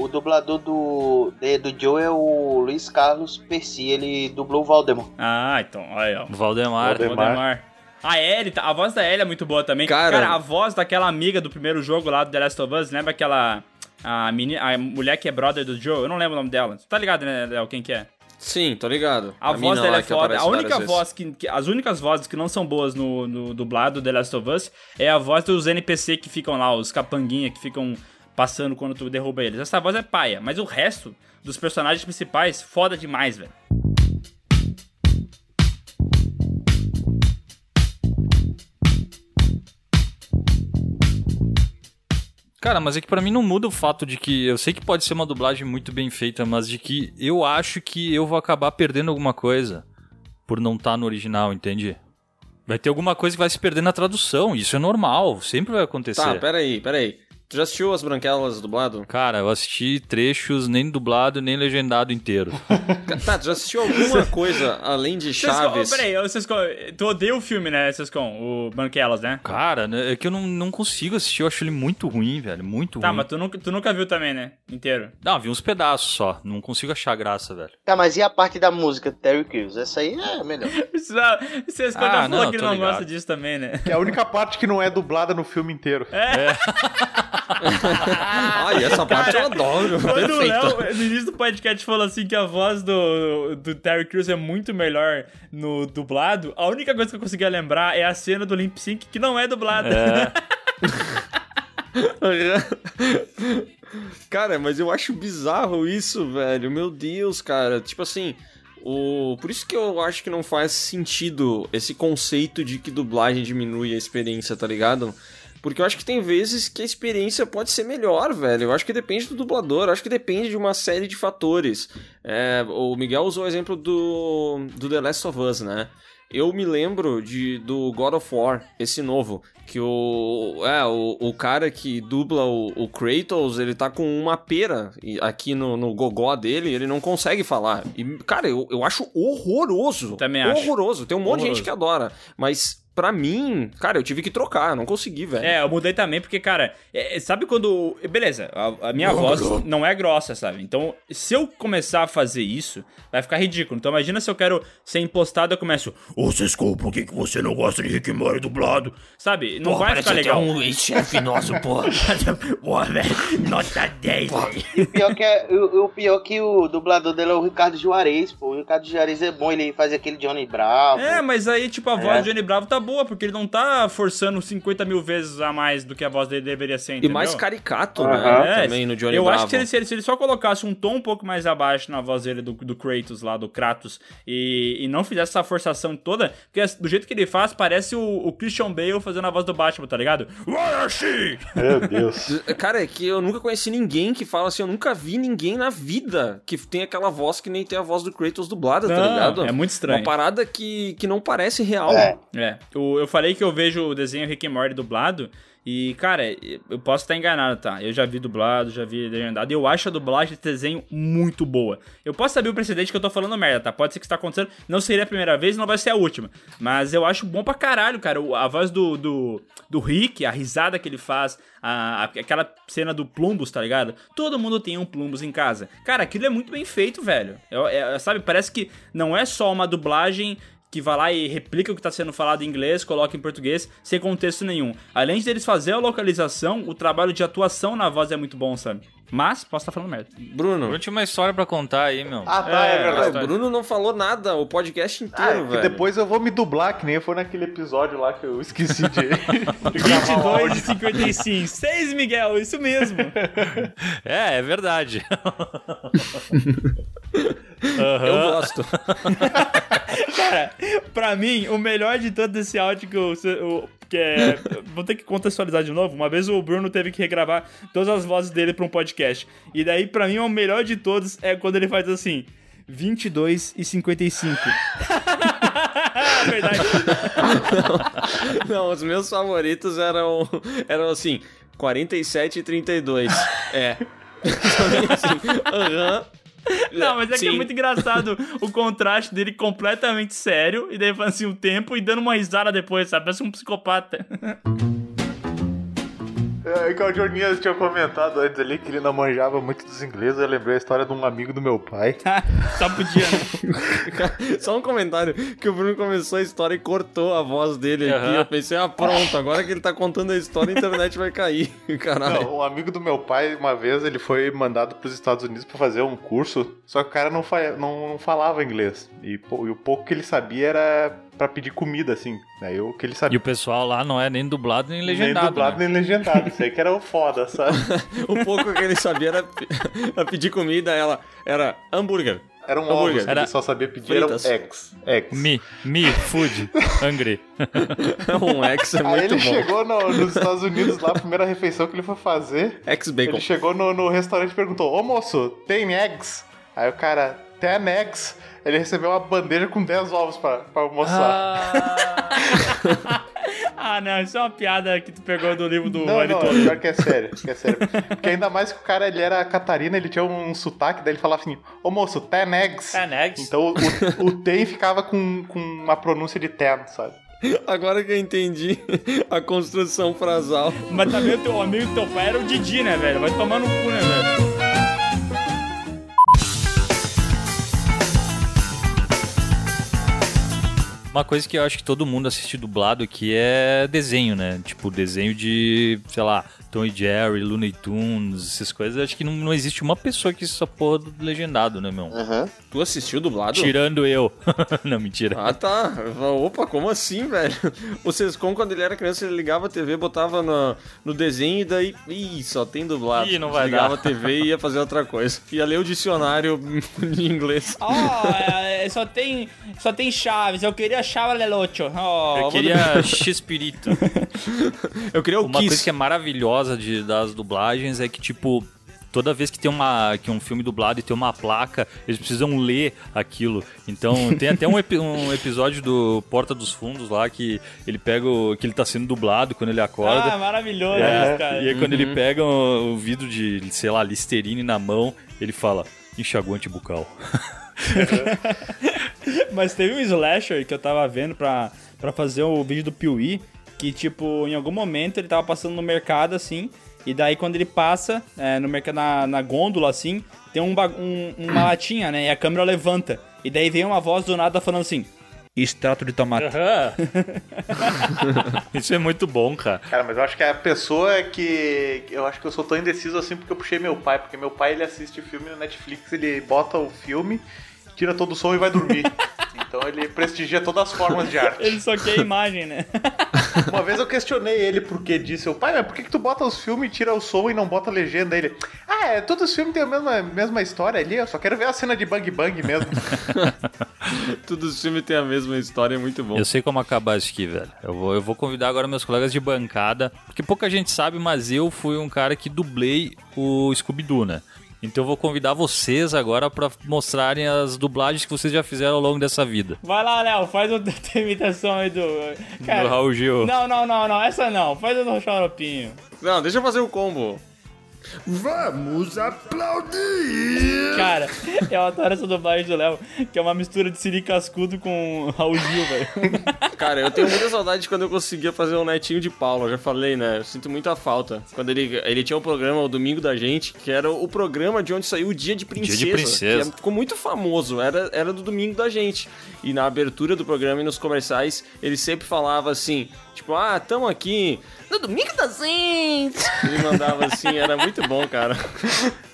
O dublador do. de- do Joe é o Luiz Carlos Percy, ele dublou o Valdemar. Ah, então, olha, ó. Valdemar. Valdemar. Valdemar. A Ellie, tá- a voz da Ellie é muito boa também. Cara- a voz daquela amiga do primeiro jogo lá do The Last of Us, lembra aquela. A, menina, a mulher que é brother do Joe? Eu não lembro o nome dela. Tu tá ligado, né, Léo, quem que é? Sim, tô ligado. A, voz mina dela é foda. A única voz que, que- As únicas vozes que não são boas no, no dublado The Last of Us é a voz dos NPC que ficam lá, os capanguinha que ficam passando quando tu derruba eles. Essa voz é paia, mas o resto dos personagens principais, foda demais, velho. Cara, mas é que pra mim não muda o fato de que eu sei que pode ser uma dublagem muito bem feita, mas de que eu acho que eu vou acabar perdendo alguma coisa por não estar no original, entende? Vai ter alguma coisa que vai se perder na tradução, isso é normal, sempre vai acontecer. Tá, peraí, peraí. Tu já assistiu As Branquelas dublado? Cara, eu assisti trechos nem dublado nem legendado inteiro. Tá, tu já assistiu alguma coisa além de Sescon, Chaves? oh, peraí, Sescon, tu odeia o filme, né, Sescon? O Banquelas, né? Cara, né, é que eu não, não consigo assistir, eu acho ele muito ruim, velho, muito Tá, ruim. mas tu nunca, tu nunca viu também, né? Inteiro. Não, vi uns pedaços só, não consigo achar graça, velho. Tá, mas e a parte da música Terry Crews? Essa aí é melhor. Sescon Ah, já falou não, que não ligado. gosta disso também, né? Que é a única parte que não é dublada no filme inteiro. Ai, essa parte eu adoro. Quando o Perfeito. Léo, no início do podcast, falou assim que a voz do, do Terry Crews é muito melhor no dublado, a única coisa que eu conseguia lembrar é a cena do Limp Sync que não é dublada. cara, mas eu acho bizarro isso, velho. Meu Deus, cara. Tipo assim, o... por isso que eu acho que não faz sentido esse conceito de que dublagem diminui a experiência, tá ligado? Porque eu acho que tem vezes que a experiência pode ser melhor, velho. Eu acho que depende do dublador, eu acho que depende de uma série de fatores. É, o Miguel usou o exemplo do, do The Last of Us, né? Eu me lembro de, do God of War, esse novo, que o, é, o, o cara que dubla o, o Kratos, ele tá com uma pera aqui no, no gogó dele, ele não consegue falar. E, cara, eu, eu acho horroroso. Também acho. Horroroso. Tem um monte de Horroroso. gente que adora, mas pra mim, cara, eu tive que trocar, eu não consegui, velho. É, eu mudei também porque, cara, é, é, sabe quando. Beleza, a, a minha voz não é grossa, sabe? Então, se eu começar a fazer isso, vai ficar ridículo. Então, imagina se eu quero ser impostado, eu começo. Ô, Sescon, por que, que você não gosta de Rick Morty dublado? Sabe? Não vai ficar legal. um ex-chefe nosso, porra. Pô, velho, nota 10, velho. O pior, que é, o, o pior que o dublador dele é o Ricardo Juarez, pô. O Ricardo Juarez é bom, ele faz aquele Johnny Bravo. É, mas aí, tipo, a voz É. do Johnny Bravo tá boa, porque ele não tá forçando 50 mil vezes a mais do que a voz dele deveria ser, E entendeu? mais caricato, né? É, Também no Johnny eu Bravo. acho que se ele, se, ele, se ele só colocasse um tom um pouco mais abaixo na voz dele do, do Kratos lá, do Kratos, e, e não fizesse essa forçação toda, porque do jeito que ele faz, parece o, o Christian Bale fazendo a voz do Batman, tá ligado? Warashi! Meu Deus. Cara, é que eu nunca conheci ninguém que fala assim, eu nunca vi ninguém na vida que tem aquela voz que nem tem a voz do Kratos dublada, tá Não, ligado? é muito estranho. Uma parada que, que não parece real. É. É, eu falei que eu vejo o desenho Rick and Morty dublado, e, cara, eu posso estar enganado, tá? Eu já vi dublado, já vi legendado, e eu acho a dublagem desse desenho muito boa. Eu posso saber o precedente que eu tô falando merda, tá? Pode ser que isso tá acontecendo, não seria a primeira vez, não vai ser a última. Mas eu acho bom pra caralho, cara. A voz do, do, do Rick, a risada que ele faz, a- aquela cena do Plumbus, tá ligado? Todo mundo tem um Plumbus em casa. Cara, aquilo é muito bem feito, velho. É- é- sabe, parece que não é só uma dublagem que vai lá e replica o que tá sendo falado em inglês, coloca em português, sem contexto nenhum. Além de eles fazer a localização, o trabalho de atuação na voz é muito bom, sabe? Mas, posso estar falando merda. Bruno. Eu tinha uma história pra contar aí, meu. Ah, tá, é, É, verdade. o Bruno não falou nada o podcast Ah, inteiro, é que velho. depois eu vou me dublar, que nem foi naquele episódio lá que eu esqueci de, de gravar o 22 áudio. de 55. 6, Miguel, isso mesmo. É, é verdade. Eu gosto. Cara, pra mim, o melhor de todo esse áudio que o- Que é. Vou ter que contextualizar de novo. Uma vez o Bruno teve que regravar todas as vozes dele pra um podcast. E daí, pra mim, o melhor de todos é quando ele faz assim: 22 e 55. Verdade. Não, os meus favoritos eram, eram assim, 47 e 32. É. assim, aham. Não, mas é que é Sim. muito engraçado o contraste dele completamente sério e daí falando assim um tempo e dando uma risada depois, sabe? Parece um psicopata. É que o Jorninhas tinha comentado antes ali que ele não manjava muito dos ingleses. Eu lembrei a história de um amigo do meu pai. Só podia, né? Só um comentário, que o Bruno começou a história e cortou a voz dele aqui. Eu pensei, ah, pronto, agora que ele tá contando a história, a internet vai cair. Caralho. Não, um amigo do meu pai, uma vez, ele foi mandado pros Estados Unidos pra fazer um curso, só que o cara não, fa- não falava inglês. E, e o pouco que ele sabia era pra pedir comida, assim. Aí o que ele E sabia. o pessoal lá não é nem dublado nem nem legendado. dublado né? nem legendado. Isso aí que era o foda, sabe? O pouco que ele sabia era, era pedir comida, ela era hambúrguer. Era um Hambúrguer. ovos Era ele só sabia pedir, era um fritas. X. X. Me, me, food, hungry. Um X é Aí muito ele bom. chegou no- nos Estados Unidos lá, a primeira refeição que ele foi fazer. X-Bacon. Ele chegou no, no restaurante e perguntou: Ô moço, tem eggs? Aí o cara, tem eggs. Ele recebeu uma bandeja com 10 ovos pra, pra almoçar. Ah, não, isso é uma piada que tu pegou do livro do não, não, pior que é sério, que é sério. Porque ainda mais que o cara, ele era catarina, ele tinha um sotaque, daí ele falava assim, ô moço, ten eggs. Ten eggs. Então o, o ten ficava com, com uma pronúncia de ten, sabe? Agora que eu entendi a construção frasal. Mas também o teu amigo teu pai era o Didi, né, velho? Vai tomar no cu, né, velho? Uma coisa que eu acho que todo mundo assiste dublado aqui é desenho, né? Tipo, desenho de, sei lá, Tom e Jerry, Looney Tunes, essas coisas. Eu acho que não, não existe uma pessoa que essa porra do legendado, né, meu? Aham. Tu assistiu dublado? Tirando eu. não, mentira. Ah, tá. Opa, como assim, velho? O Sescom, quando ele era criança, ele ligava a TV, botava no, no desenho e daí. Ih, só tem dublado. Ih, não vai Ligava dar. a TV e ia fazer outra coisa. Ia ler o dicionário de inglês. Ó, é, só tem, só tem chaves. Eu queria chave lelocho. Ó, Eu queria X-Pirito. Eu queria o Uma Kiss. coisa que é maravilhosa de, das dublagens é que, tipo, toda vez que tem uma que um filme dublado e tem uma placa, eles precisam ler aquilo. Então, tem até um, epi- um episódio do Porta dos Fundos lá que ele pega o, que ele tá sendo dublado quando ele acorda. Ah, maravilhoso É, isso, cara. E aí quando ele pega o, o vidro de, sei lá, Listerine na mão, ele fala enxaguante bucal. Mas teve um slasher que eu tava vendo pra, pra fazer o vídeo do Piuí, que, tipo, em algum momento ele tava passando no mercado, assim, e daí quando ele passa é, no mercado, na, na gôndola, assim, tem um, um- uma latinha, né, e a câmera levanta. E daí vem uma voz do nada falando assim, extrato de tomate. Isso é muito bom, cara. Cara, mas eu acho que é a pessoa que. Eu acho que eu sou tão indeciso assim porque eu puxei meu pai. Porque meu pai ele assiste filme no Netflix, ele bota o filme, tira todo o som e vai dormir. então ele prestigia todas as formas de arte. Ele só quer a imagem, né? Uma vez eu questionei ele por que disse, eu, pai, mas por que, que tu bota os filmes, tira o som e não bota a legenda? Ele, ah, é, todos os filmes têm a mesma, mesma história ali, eu só quero ver a cena de Bang Bang mesmo. Todos os filmes têm a mesma história, é muito bom. Eu sei como acabar isso aqui, velho. Eu vou, eu vou convidar agora meus colegas de bancada, porque pouca gente sabe, mas eu fui um cara que dublei o Scooby-Doo, né? Então eu vou convidar vocês agora pra mostrarem as dublagens que vocês já fizeram ao longo dessa vida. Vai lá, Léo, faz a tua imitação aí do... Do Raul Gil. Não, não, não, não, essa não. Faz a do Xaropinho. Não, deixa eu fazer o combo. Vamos aplaudir! Cara, eu adoro essa dublagem do Léo, que é uma mistura de Siri Cascudo com Raul Gil, velho. Cara, eu tenho muita saudade de quando eu conseguia fazer o netinho de Paulo, eu já falei, né? Eu sinto muita falta. Quando ele, ele tinha um programa, o Domingo da Gente, que era o programa de onde saiu o Dia de Princesa. Dia de Princesa. Que ficou muito famoso, era, era do Domingo da Gente. E na abertura do programa e nos comerciais, ele sempre falava assim, tipo, ah, tamo aqui no Domingo da Gente. Ele mandava assim, era muito bom, cara.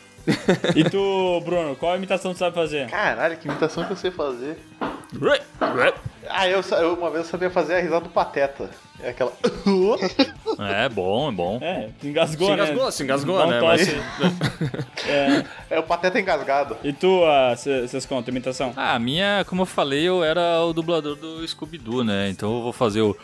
E tu, Bruno, qual imitação tu sabe fazer? Caralho, que imitação que eu sei fazer. Ah, eu, eu- uma vez eu sabia fazer a risada do Pateta. É aquela. É bom, é bom. É, se engasgou, Se né? engasgou, se engasgou, né? Mas- É o Pateta engasgado. E tu, uh, vocês contam, imitação? Ah, a minha, como eu falei, eu era o dublador do Scooby-Doo, né? Então eu vou fazer o.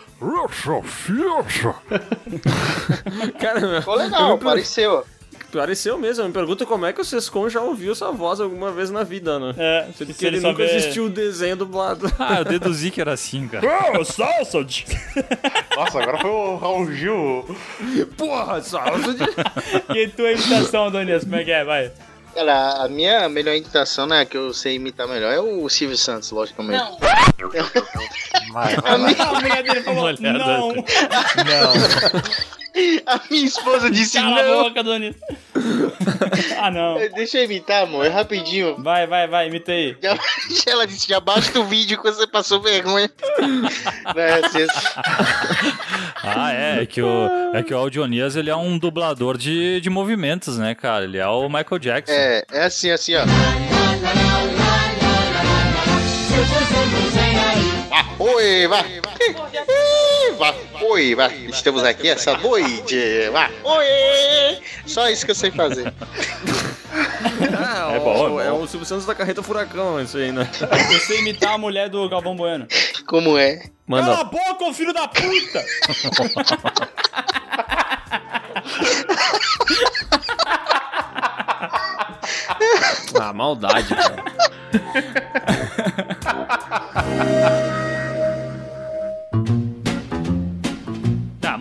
Cara, Ficou legal, pareceu. Pareceu mesmo. Eu me pergunto como é que o Sescon já ouviu essa voz alguma vez na vida, né? É, se, Porque se ele, ele nunca souber... assistiu o desenho dublado. Ah, eu deduzi que era assim, cara. Oh, salsa! Nossa, agora foi o Raul Gil. Porra, salsa de... e tua imitação, Donias, como é que é? Vai. Cara, a minha melhor imitação, né, que eu sei imitar melhor, é o Silvio Santos, logicamente. Não. Mas, A minha, A mulher dele falou, Olhada. não. A minha esposa disse Cala a não. boca, Donias. ah, não. Deixa eu imitar, amor, é rapidinho. Vai, vai, vai, imita aí. Já- ela disse, já basta o vídeo que você passou vergonha. Vai, assim, Ah, é. É que o, é que o Audionias, ele é um dublador de, de movimentos, né, cara? Ele é o Michael Jackson. é, é assim, assim, ó. Ah, oi, vai. Ih, vai. Oi, vai. Estamos aqui essa noite. Oi. Só isso que eu sei fazer. Ah, É o- bom, é é, bom. o Silvio Santos da Carreta Furacão, isso aí, né? Eu sei imitar a mulher do Galvão Bueno. Como é? Cala a Manda. boca, ô filho da puta! Ah, maldade, cara.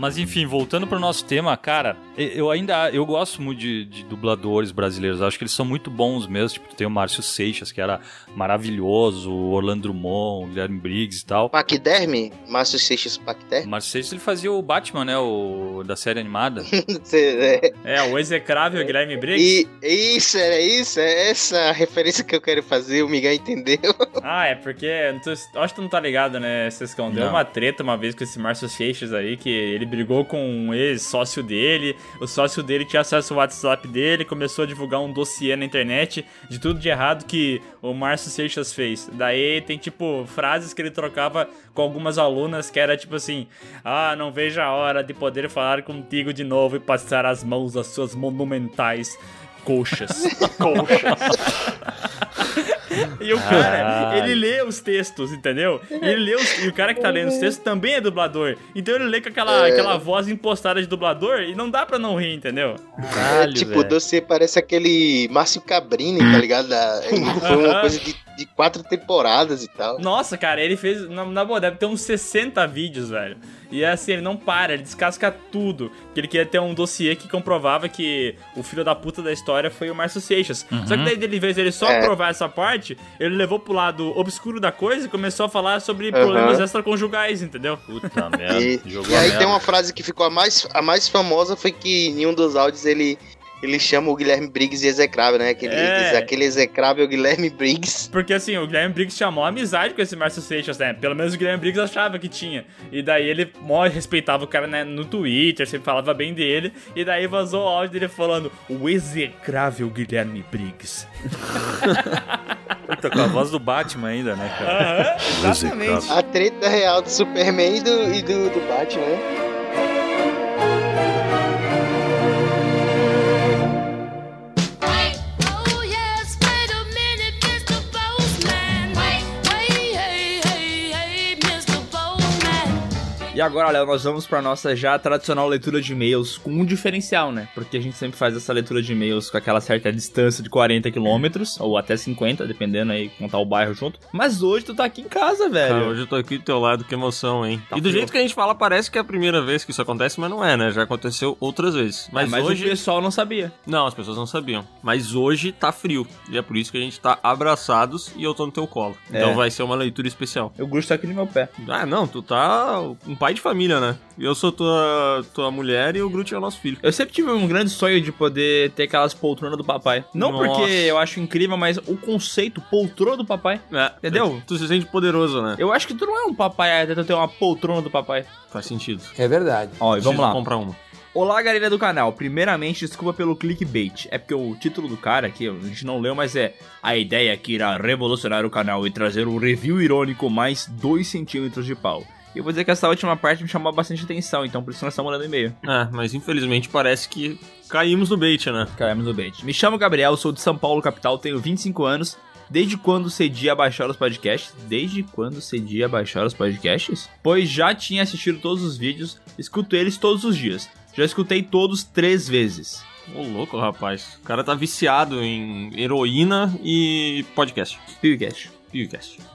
mas enfim, voltando pro nosso tema, cara, eu ainda eu gosto muito de, de dubladores brasileiros. Acho que eles são muito bons mesmo. Tipo, tem o Márcio Seixas, que era maravilhoso, o Orlando Drummond, o Guilherme Briggs e tal. Paquiderme? Márcio Seixas Paquiderme? Márcio Seixas ele fazia o Batman, né? O da série animada. É. É, o execrável Guilherme Briggs. E isso, era isso, é essa a referência que eu quero fazer, o Miguel entendeu. Ah, é porque. tu- acho que tu não tá ligado, né, Sescão? Deu Não. uma treta uma vez com esse Márcio Seixas aí, que ele brigou com um ex-sócio dele. O sócio dele tinha acesso ao WhatsApp dele, começou a divulgar um dossiê na internet de tudo de errado que o Márcio Seixas fez. Daí tem, tipo, frases que ele trocava com algumas alunas que era tipo assim: Ah, não vejo a hora de poder falar contigo de novo e passar as mãos às suas monumentais coxas. E o cara, Caralho. ele lê os textos, entendeu? E ele lê os, e o cara que tá lendo os textos também é dublador. Então ele lê com aquela, aquela voz impostada de dublador e não dá pra não rir, entendeu? Caralho, tipo, velho. você parece aquele Márcio Cabrini, tá ligado? Da- Foi uma coisa de, de quatro temporadas e tal. Nossa, cara, ele fez. Na, na boa, deve ter uns 60 vídeos, velho. E é assim, ele não para, ele descasca tudo. Que ele queria ter um dossiê que comprovava que o filho da puta da história foi o Márcio Seixas. Só que daí, dele, em vez dele só É. provar essa parte, ele levou pro lado obscuro da coisa e começou a falar sobre problemas extraconjugais, entendeu? Puta merda. E, Jogou e aí merda. tem uma frase que ficou a mais, a mais famosa foi que em um dos áudios ele, ele chama o Guilherme Briggs de execrável, né? Que ele É. diz aquele execrável Guilherme Briggs. Porque assim, o Guilherme Briggs chamou amizade com esse Márcio Seixas, né? Pelo menos o Guilherme Briggs achava que tinha. E daí ele mó respeitava o cara né, no Twitter, sempre falava bem dele. E daí vazou o áudio dele falando: O execrável Guilherme Briggs. Puta, com a voz do Batman ainda, né, cara? Aham, exatamente. A treta real do Superman e do, e do, do Batman, né? E agora, Léo, nós vamos pra nossa já tradicional leitura de e-mails com um diferencial, né? Porque a gente sempre faz essa leitura de e-mails com aquela certa distância de 40 quilômetros, ou até 50, dependendo aí, contar o bairro junto. Mas hoje tu tá aqui em casa, velho. Cara, hoje eu tô aqui do teu lado, que emoção, hein? Tá e do frio. jeito que a gente fala, parece que é a primeira vez que isso acontece, mas não é, né? Já aconteceu outras vezes. Mas, mas hoje. o pessoal não sabia. Não, as pessoas não sabiam. Mas hoje tá frio. E é por isso que a gente tá abraçados e eu tô no teu colo. Então É. vai ser uma leitura especial. Eu gosto aqui no meu pé. Ah, não, tu tá um pai de família, né? Eu sou tua, tua mulher e o Groot é o nosso filho. Eu sempre tive um grande sonho de poder ter aquelas poltronas do papai. Não Nossa. porque eu acho incrível, mas o conceito poltrona do papai. É, Entendeu? Tu se sente poderoso, né? Eu acho que tu não é um papai até tu ter uma poltrona do papai. Faz sentido. É verdade. Ó, e vamos lá. comprar uma. Olá, galera do canal. Primeiramente, desculpa pelo clickbait. É porque o título do cara aqui, a gente não leu, mas é A ideia que irá revolucionar o canal e trazer um review irônico mais 2 centímetros de pau. E eu vou dizer que essa última parte me chamou bastante atenção, então por isso nós estamos mandando e-mail. É, mas infelizmente parece que caímos no bait, né? Caímos no bait. Me chamo Gabriel, sou de São Paulo, capital, tenho 25 anos. Desde quando cedi a baixar os podcasts? Desde quando cedi a baixar os podcasts? Pois já tinha assistido todos os vídeos, escuto eles todos os dias. Já escutei todos três vezes. Ô, louco, rapaz. O cara tá viciado em heroína e podcast. Podcast.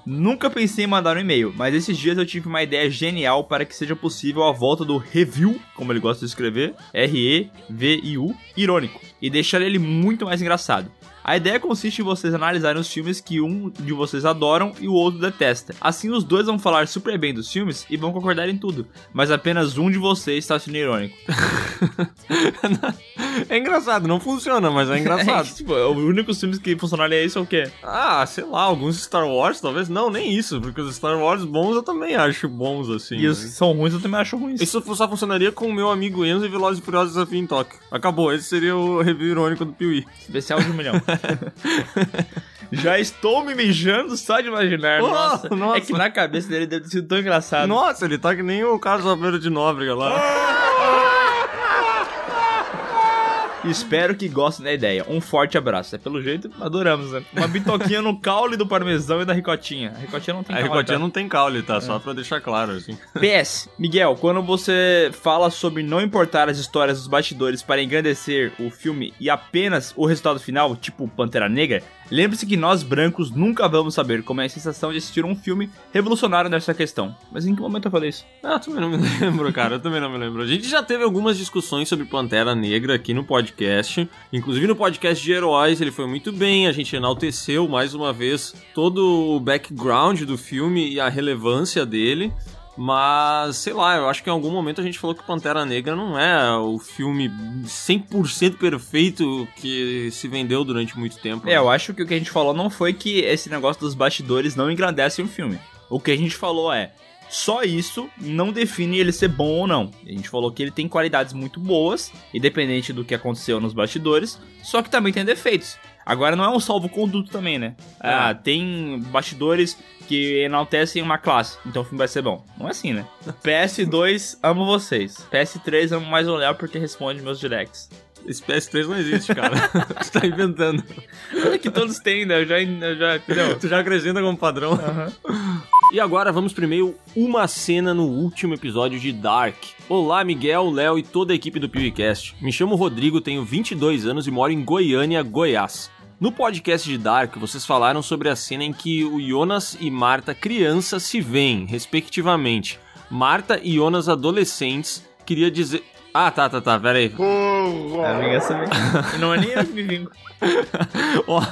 Nunca pensei em mandar um e-mail, mas esses dias eu tive uma ideia genial para que seja possível a volta do review, como ele gosta de escrever, R-E-V-I-U, irônico, e deixar ele muito mais engraçado. A ideia consiste em vocês analisarem os filmes que um de vocês adoram e o outro detesta. Assim, os dois vão falar super bem dos filmes e vão concordar em tudo, mas apenas um de vocês está sendo irônico. É engraçado, não funciona, mas é engraçado. É, tipo, o único filmes que funcionaria isso é o quê? ah, sei lá, alguns Star Wars, talvez. Não, nem isso, porque os Star Wars bons eu também acho bons, assim. E os né? que são ruins eu também acho ruins. Isso só funcionaria com o meu amigo Enzo e Velozes e Furiosos Desafio em Tóquio. Acabou, esse seria o review irônico do Piuí. Especial de um milhão. Já estou me mijando só de imaginar. Oh, nossa. nossa. É que na cabeça dele deve ter sido tão engraçado. Nossa, ele tá que nem o Carlos Alberto de Nóbrega lá. Espero que gostem da ideia. Um forte abraço. É, pelo jeito, adoramos, né? Uma bitoquinha no caule do parmesão e da ricotinha. A ricotinha não tem A caule, ricotinha tá? não tem caule, tá? Só pra deixar claro, assim. PS, Miguel, quando você fala sobre não importar as histórias dos bastidores para engrandecer o filme e apenas o resultado final, tipo Pantera Negra, lembre-se que nós brancos nunca vamos saber como é a sensação de assistir um filme revolucionário nessa questão. Mas em que momento eu falei isso? Ah, eu também não me lembro, cara. Eu também não me lembro. A gente já teve algumas discussões sobre Pantera Negra aqui no podcast. Inclusive no podcast de heróis, ele foi muito bem. A gente enalteceu mais uma vez todo o background do filme e a relevância dele. Mas, sei lá, eu acho que em algum momento a gente falou que Pantera Negra não é o filme 100% perfeito que se vendeu durante muito tempo. É, eu acho que o que a gente falou não foi que esse negócio dos bastidores não engrandece o filme. O que a gente falou é. Só isso não define ele ser bom ou não. A gente falou que ele tem qualidades muito boas, independente do que aconteceu nos bastidores, só que também tem defeitos. Agora não é um salvo-conduto também, né? Ah, tem bastidores que enaltecem uma classe, então o filme vai ser bom. Não é assim, né? PS2, amo vocês. PS3, amo mais o Léo porque responde meus directs. Esse PS3 não existe, cara. Você tá inventando. Olha que todos têm, né? Eu já, eu já entendeu? Tu já acrescenta como padrão. E agora vamos primeiro uma cena no último episódio de Dark. Olá, Miguel, Léo e toda a equipe do PewCast. Me chamo Rodrigo, tenho 22 anos e moro em Goiânia, Goiás. No podcast de Dark, vocês falaram sobre a cena em que o Jonas e Marta criança se veem, respectivamente. Marta e Jonas adolescentes, queria dizer... Ah, tá, tá, tá, pera aí. A vingança vem. E não é nem eu que me vingo. Ó,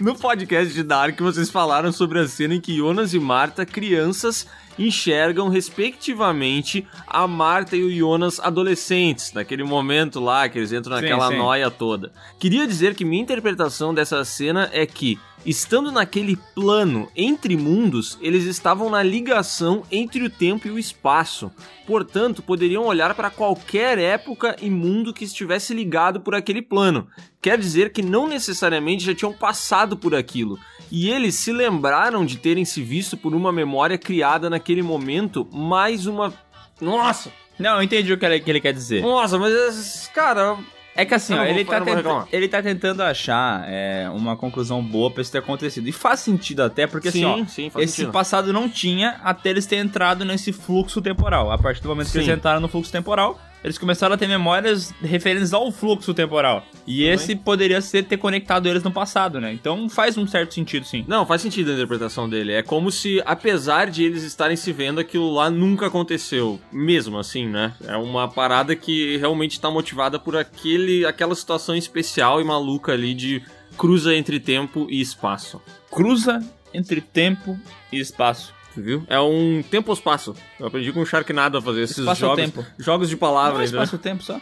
no podcast de Dark, vocês falaram sobre a cena em que Jonas e Marta, crianças, enxergam, respectivamente, a Marta e o Jonas adolescentes, naquele momento lá que eles entram Sim, naquela sim. noia toda. Queria dizer que minha interpretação dessa cena é que, estando naquele plano entre mundos, eles estavam na ligação entre o tempo e o espaço. Portanto, poderiam olhar para qualquer época e mundo que estivesse ligado por aquele plano. Quer dizer que não necessariamente já tinham passado por aquilo. E eles se lembraram de terem se visto por uma memória criada naquele momento, mais uma. Nossa! Não, eu entendi o que ele, que ele quer dizer. Nossa, mas. Cara. É que assim, ó, ele, tá tenta- ele tá tentando achar é, uma conclusão boa pra isso ter acontecido. E faz sentido até, porque Sim, assim, ó, sim, faz esse sentido. passado não tinha até eles terem entrado nesse fluxo temporal. A partir do momento que Sim. eles entraram no fluxo temporal, eles começaram a ter memórias referentes ao fluxo temporal. E esse poderia ser ter conectado eles no passado, né? Então faz um certo sentido, sim. Não, faz sentido a interpretação dele. É como se, apesar de eles estarem se vendo, aquilo lá nunca aconteceu. Mesmo assim, né? É uma parada que realmente tá motivada por aquele, aquela situação especial e maluca ali de cruza entre tempo e espaço. Cruza entre tempo e espaço. Viu? É um tempo-espaço. Eu aprendi com o Sharknado a fazer esses Espaço-tempo. jogos, jogos de Não é palavras. né? espaço-tempo só?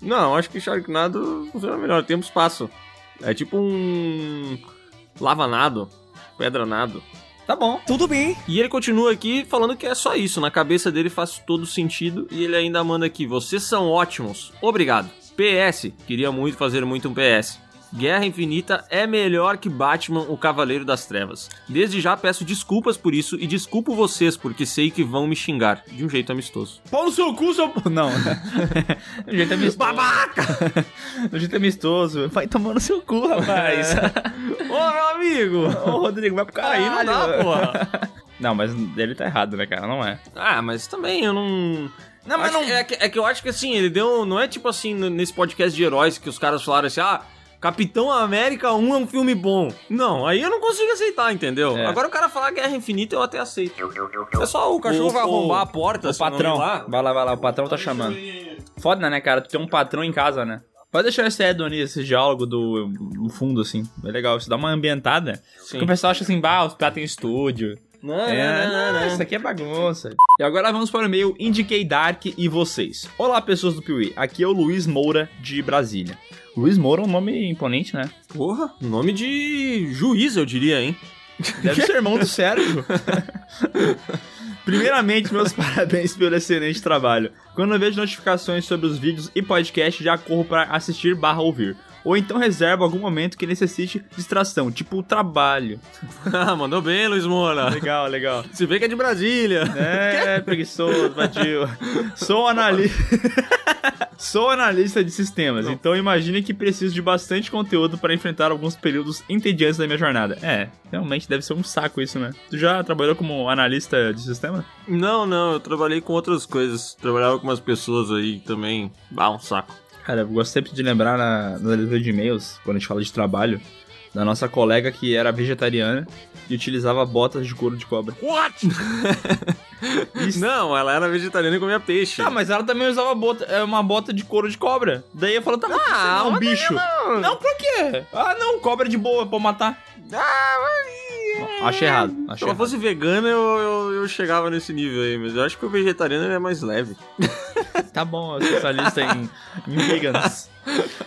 Não, acho que Sharknado funciona melhor. Tempo-espaço. É tipo um. Lavanado. Pedranado. Tá bom. Tudo bem. E ele continua aqui falando que é só isso. Na cabeça dele faz todo sentido. E ele ainda manda aqui: Vocês são ótimos. Obrigado. PS. Queria muito fazer muito um PS. Guerra Infinita é melhor que Batman, o Cavaleiro das Trevas. Desde já peço desculpas por isso e desculpo vocês porque sei que vão me xingar de um jeito amistoso. Pau no seu cu, seu... Não. Do jeito amistoso. Babaca! Do jeito amistoso. Vai tomando seu cu, rapaz. Ô, meu amigo! Ô, Rodrigo, vai pro cara aí, não dá, porra. Não, mas ele tá errado, né, cara? Não é. Ah, mas também eu não. Não, mas Acho não- É que, é que eu acho que assim, ele deu. Não é tipo assim, nesse podcast de heróis que os caras falaram assim, ah. Capitão América 1 é um filme bom. Não, aí eu não consigo aceitar, entendeu? É. Agora o cara falar Guerra Infinita eu até aceito. É só o cachorro vai arrombar a porta, O patrão. lá. Vai lá, vai lá, o patrão tá chamando. Foda, né, cara? Tu tem um patrão em casa, né? Pode deixar esse Edoni, esse diálogo do no fundo, assim. É legal, isso dá uma ambientada. Porque o pessoal acha assim, bah, os caras têm estúdio. Não, É, não, não, não, não. isso aqui é bagunça. E agora vamos para o e-mail Indiquei Dark e vocês. Olá, pessoas do Piuí. Aqui é o Luiz Moura, de Brasília. Luiz Moura é um nome imponente, né? Porra, nome de juiz, eu diria, hein? Deve ser irmão do Sérgio. Primeiramente, meus parabéns pelo excelente trabalho. Quando eu vejo notificações sobre os vídeos e podcast, já corro para assistir barra ouvir. Ou então reservo algum momento que necessite distração, tipo o trabalho. Ah, mandou bem, Luiz Moura. Legal, legal. Se vê que é de Brasília. É, preguiçoso, vadio. Sou analista. Sou analista de sistemas, então imagine que preciso de bastante conteúdo para enfrentar alguns períodos entediantes da minha jornada. É, realmente deve ser um saco isso, né? Tu já trabalhou como analista de sistema? Não, não, eu trabalhei com outras coisas. Trabalhava com umas pessoas aí também. Ah, um saco. Cara, eu gosto sempre de lembrar na, na leitura de e-mails, quando a gente fala de trabalho, da nossa colega que era vegetariana e utilizava botas de couro de cobra. What? Não, ela era vegetariana e comia peixe. Tá, mas ela também usava bota, é, uma bota de couro de cobra. Daí eu falo, tá, não é um bicho. não. Não, por quê? Ah, não, cobra de boa, pra matar. Acho errado, acho Se ela errado. fosse vegana, eu, eu, eu chegava nesse nível aí, mas eu acho que o vegetariano é mais leve. Tá bom, eu sou especialista em, em vegans.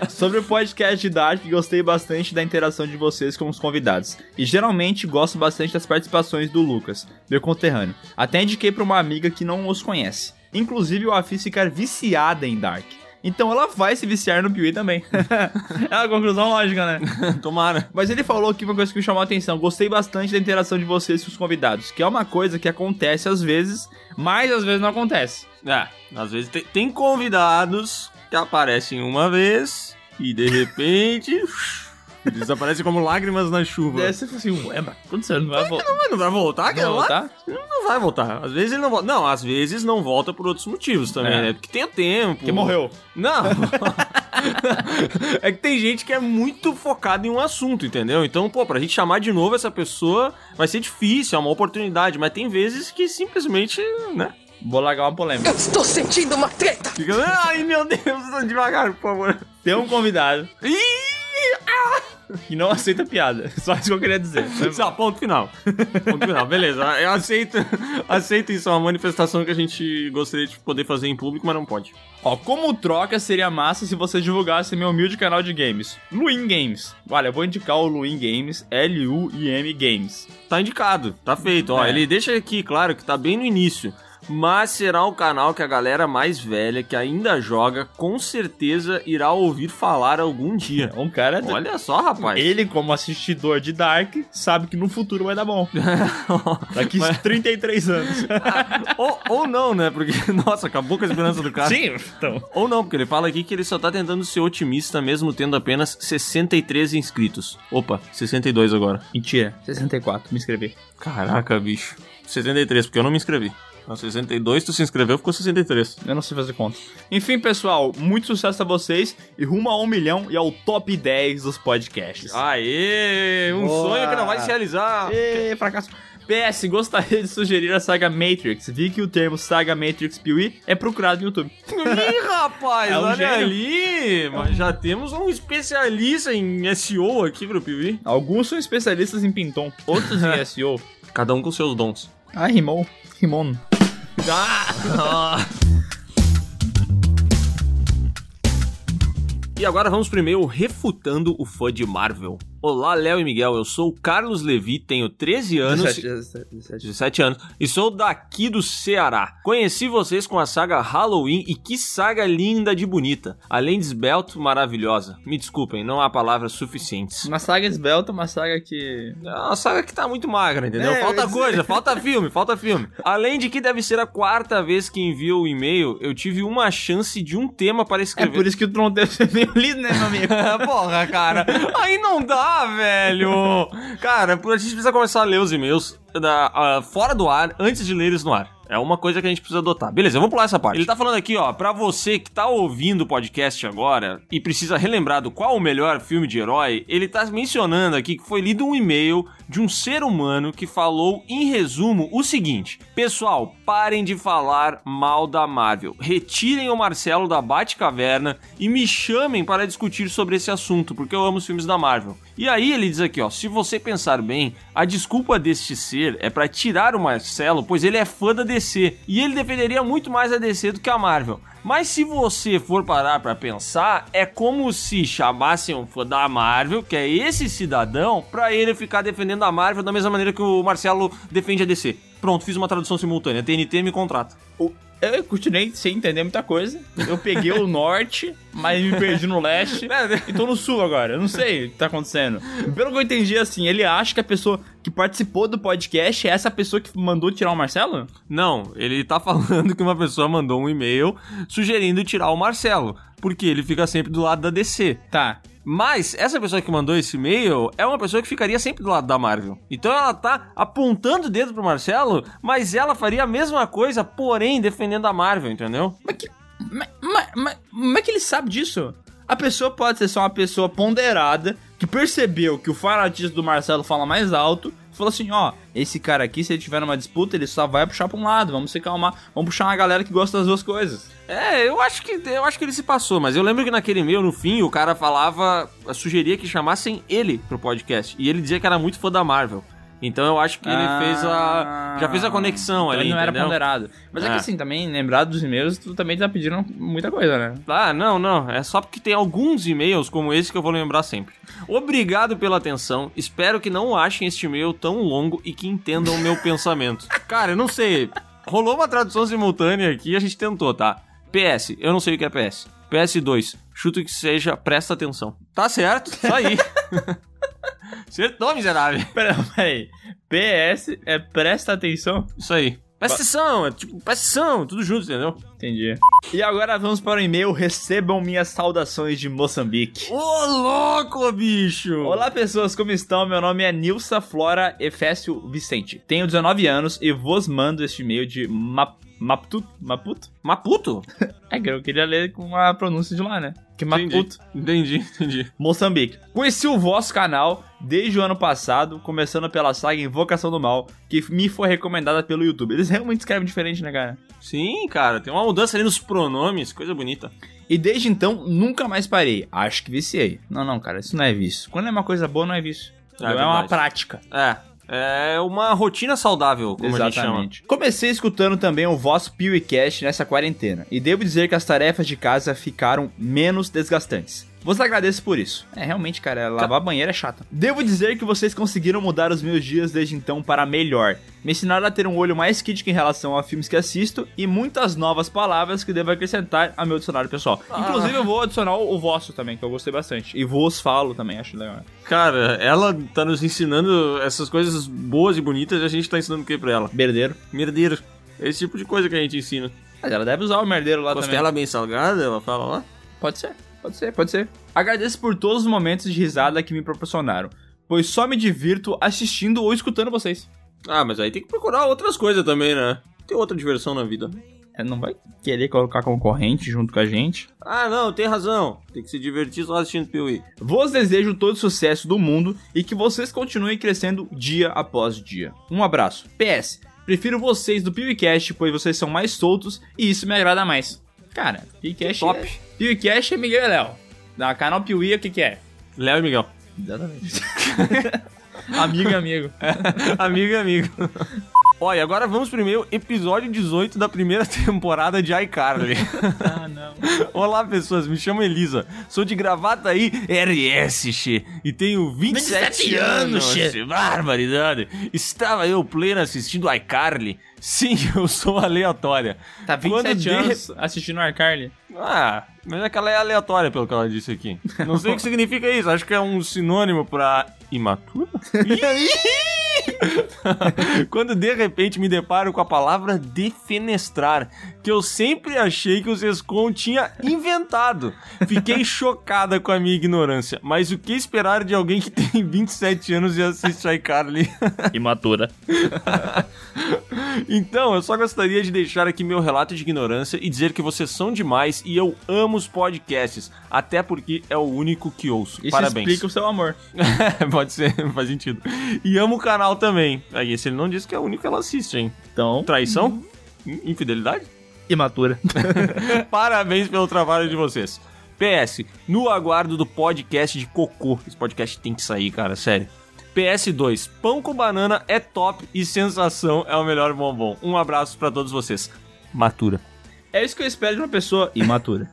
Sobre o podcast de Dark, gostei bastante da interação de vocês com os convidados. E geralmente gosto bastante das participações do Lucas, meu conterrâneo. Até indiquei pra uma amiga que não os conhece. Inclusive, eu a fiz ficar viciada em Dark. Então ela vai se viciar no Piuí também. é uma conclusão lógica, né? Tomara. Mas ele falou aqui uma coisa que me chamou a atenção. Gostei bastante da interação de vocês com os convidados, que é uma coisa que acontece às vezes, mas às vezes não acontece. É, às vezes tem, tem convidados que aparecem uma vez e de repente desaparecem como lágrimas na chuva. Daí você fala assim, ué, mas aconteceu, não vai voltar. Não vai, não vai voltar, Não voltar? Não vai voltar. Às vezes ele não volta. Não, às vezes não volta por outros motivos também, É. né? Porque tem o tempo. Porque morreu. Não. é que tem gente que é muito focada em um assunto, entendeu? Então, pô, pra gente chamar de novo essa pessoa vai ser difícil, é uma oportunidade, mas tem vezes que simplesmente, né? Vou largar uma polêmica. Eu estou sentindo uma treta. Fica, ai meu Deus, devagar, por favor. Tem um convidado Ih! Que não aceita piada. Só isso que eu queria dizer. Só, ponto final. Ponto final, beleza. Eu aceito, aceito isso, é uma manifestação que a gente gostaria de poder fazer em público, mas não pode. Ó, como troca seria massa se você divulgasse meu humilde canal de games, Luin Games. Olha, eu vou indicar o Luin Games, L-U-I-M Games. Tá indicado, tá feito. Ó, É. ele deixa aqui, claro, que tá bem no início. Mas será o canal que a galera mais velha, que ainda joga, com certeza irá ouvir falar algum dia. Um cara... Olha só, rapaz. Ele, como assistidor de Dark, sabe que no futuro vai dar bom. Daqui Mas- 33 anos. ou, ou não, né? Porque, nossa, acabou com a esperança do cara. Sim, então. Ou não, porque ele fala aqui que ele só tá tentando ser otimista, mesmo tendo apenas 63 inscritos. Opa, 62 agora. Mentira, 64, me inscrevi. Caraca, bicho. 63, porque eu não me inscrevi. Não, 62, tu se inscreveu, ficou 63. Eu não sei fazer conta. Enfim, pessoal, muito sucesso a vocês e rumo a um milhão e ao top 10 dos podcasts. Aê! Um Boa. sonho que não vai se realizar. Ê, fracasso. PS, gostaria de sugerir a saga Matrix. Vi que o termo saga Matrix Piuí é procurado no YouTube. Ih, rapaz, É um olha gênio. ali! Mas já temos um especialista em SEO aqui pro Piuí. Alguns são especialistas em Pinton, outros em SEO. Cada um com seus dons. Ah, rimou. Rimou. Ah! E agora vamos primeiro refutando o fã de Marvel. Olá, Léo e Miguel. Eu sou o Carlos Levi, tenho 13 anos. 17, 17, 17. 17 anos. E sou daqui do Ceará. Conheci vocês com a saga Halloween e que saga linda de bonita. Além de esbelto, maravilhosa. Me desculpem, não há palavras suficientes. Uma saga esbelta, uma saga que. É uma saga que tá muito magra, entendeu? É, falta mas- coisa, falta filme, falta filme. Além de que deve ser a quarta vez que envio o e-mail, eu tive uma chance de um tema para É escrever. por isso que tu não deve ser meio lido, né, meu amigo? Porra, cara. Aí não dá, velho. Cara, a gente precisa começar a ler os e-mails da, ah, fora do ar antes de ler eles no ar. É uma coisa que a gente precisa adotar. Beleza, vamos pular essa parte. Ele tá falando aqui, ó, pra você que tá ouvindo o podcast agora e precisa relembrar do qual o melhor filme de herói, ele tá mencionando aqui que foi lido um e-mail de um ser humano que falou, em resumo, o seguinte: Pessoal, parem de falar mal da Marvel. Retirem o Marcelo da Batcaverna e me chamem para discutir sobre esse assunto, porque eu amo os filmes da Marvel. E aí ele diz aqui, ó, se você pensar bem, a desculpa deste ser é para tirar o Marcelo, pois ele é fã da DC e ele defenderia muito mais a DC do que a Marvel. Mas se você for parar pra pensar, é como se chamassem um fã da Marvel, que é esse cidadão, pra ele ficar defendendo a Marvel da mesma maneira que o Marcelo defende a DC. Pronto, fiz uma tradução simultânea. TNT me contrata. Eu continuei sem entender muita coisa. Eu peguei o norte, mas me perdi no leste. E tô no sul agora. Eu não sei o que tá acontecendo. Pelo que eu entendi, assim, ele acha que a pessoa que participou do podcast é essa pessoa que mandou tirar o Marcelo? Não, ele tá falando que uma pessoa mandou um e-mail sugerindo tirar o Marcelo, porque ele fica sempre do lado da DC. Tá. Mas essa pessoa que mandou esse e-mail é uma pessoa que ficaria sempre do lado da Marvel. Então ela tá apontando o dedo pro Marcelo, mas ela faria a mesma coisa, porém defendendo a Marvel, entendeu? Mas, que, mas, mas, mas como é que ele sabe disso? A pessoa pode ser só uma pessoa ponderada que percebeu que o fanatismo do Marcelo fala mais alto falou assim: ó, esse cara aqui, se ele tiver numa disputa, ele só vai puxar pra um lado, vamos se calmar, vamos puxar uma galera que gosta das duas coisas. É, eu acho que eu acho que ele se passou, mas eu lembro que naquele e-mail, no fim, o cara falava, sugeria que chamassem ele pro podcast. E ele dizia que era muito fã da Marvel. Então eu acho que ele Ah. fez a. Já fez a conexão Então ali. ele não era entendeu? ponderado. Mas é. É. que assim, também, lembrado dos e-mails, tu também tá pedindo muita coisa, né? Ah, não, não. É só porque tem alguns e-mails como esse que eu vou lembrar sempre. Obrigado pela atenção. Espero que não achem este e-mail tão longo e que entendam o meu pensamento. Cara, eu não sei. Rolou uma tradução simultânea aqui e a gente tentou, tá? PS, eu não sei o que é PS. PS2, chuto que seja presta atenção. Tá certo, isso aí. Acertou, miserável. Pera, peraí. PS é presta atenção? Isso aí. Presta atenção, é tipo, presta atenção, tudo junto, entendeu? Entendi. E agora vamos para o e-mail. Recebam minhas saudações de Moçambique. Ô, louco, bicho! Olá, pessoas, como estão? Meu nome é Nilsa Flora Efésio Vicente. Tenho 19 anos e vos mando este e-mail de Map Maputo? Maputo? Maputo? É que eu queria ler com a pronúncia de lá, né? Que Maputo. Entendi, entendi. Moçambique. Conheci o vosso canal desde o ano passado, começando pela saga Invocação do Mal, que me foi recomendada pelo YouTube. Eles realmente escrevem diferente, né, cara? Sim, cara, tem uma mudança ali nos pronomes, coisa bonita. E desde então, nunca mais parei. Acho que viciei. Não, não, cara, isso não é vício. Quando é uma coisa boa, não é vício. É É, uma prática. É, é uma rotina saudável, como a gente chama. Comecei escutando também o vosso PewCast nessa quarentena. E devo dizer que as tarefas de casa ficaram menos desgastantes. Vos agradeço por isso. É, realmente, cara, lavar banheiro é chato. Devo dizer que vocês conseguiram mudar os meus dias desde então para melhor. Me ensinaram a ter um olho mais crítico em relação a filmes que assisto e muitas novas palavras que devo acrescentar ao meu dicionário pessoal. Ah. Inclusive, eu vou adicionar o vosso também, que eu gostei bastante. E vos falo também, acho legal. Cara, ela tá nos ensinando essas coisas boas e bonitas e a gente tá ensinando o que pra ela? Merdeiro. Merdeiro. Esse tipo de coisa que a gente ensina. Mas ela deve usar o merdeiro lá também. Costela bem salgada, ela fala lá. Pode ser, pode ser, pode ser. Agradeço por todos os momentos de risada que me proporcionaram, pois só me divirto assistindo ou escutando vocês. Ah, mas aí tem que procurar outras coisas também, né? Tem outra diversão na vida. É, não vai querer colocar concorrente junto com a gente. Ah, não, tem razão. Tem que se divertir só assistindo Piuí. Vos desejo todo o sucesso do mundo e que vocês continuem crescendo dia após dia. Um abraço. PS, prefiro vocês do PewCast, pois vocês são mais soltos e isso me agrada mais. Cara, PewCast Top. é... PewCast é Miguel e Léo. Da canal Piuí, o que que é? Léo e Miguel. Exatamente. amigo e amigo. amigo e amigo. Olha, agora vamos primeiro, episódio 18 da primeira temporada de iCarly. Ah, não. Olá, pessoas, me chamo Elisa. Sou de Gravataí, RS, che, e tenho 27, 27 anos, che. che. Barbaridade. Estava eu pleno assistindo iCarly. Sim, eu sou aleatória. Tá Quando 27 de- anos assistindo iCarly. Ah, mas é que ela é aleatória pelo que ela disse aqui. Não sei o que significa isso, acho que é um sinônimo pra imatura? Quando de repente me deparo com a palavra defenestrar, que eu sempre achei que o Sescon tinha inventado. Fiquei chocada com a minha ignorância, mas o que esperar de alguém que tem 27 anos e assiste iCarly? Imatura. Então, eu só gostaria de deixar aqui meu relato de ignorância e dizer que vocês são demais e eu amo os podcasts, até porque é o único que ouço. Isso Parabéns. explica o seu amor. Pode ser, faz sentido. E amo o canal também. Aí esse ele não disse que é o único que ela assiste, hein? Então, Traição? Infidelidade? Imatura. Parabéns pelo trabalho de vocês. PS, no aguardo do podcast de cocô. Esse podcast tem que sair, cara, sério. PS2, pão com banana é top e sensação é o melhor bombom. Um abraço pra todos vocês. Matura. É isso que eu espero de uma pessoa imatura.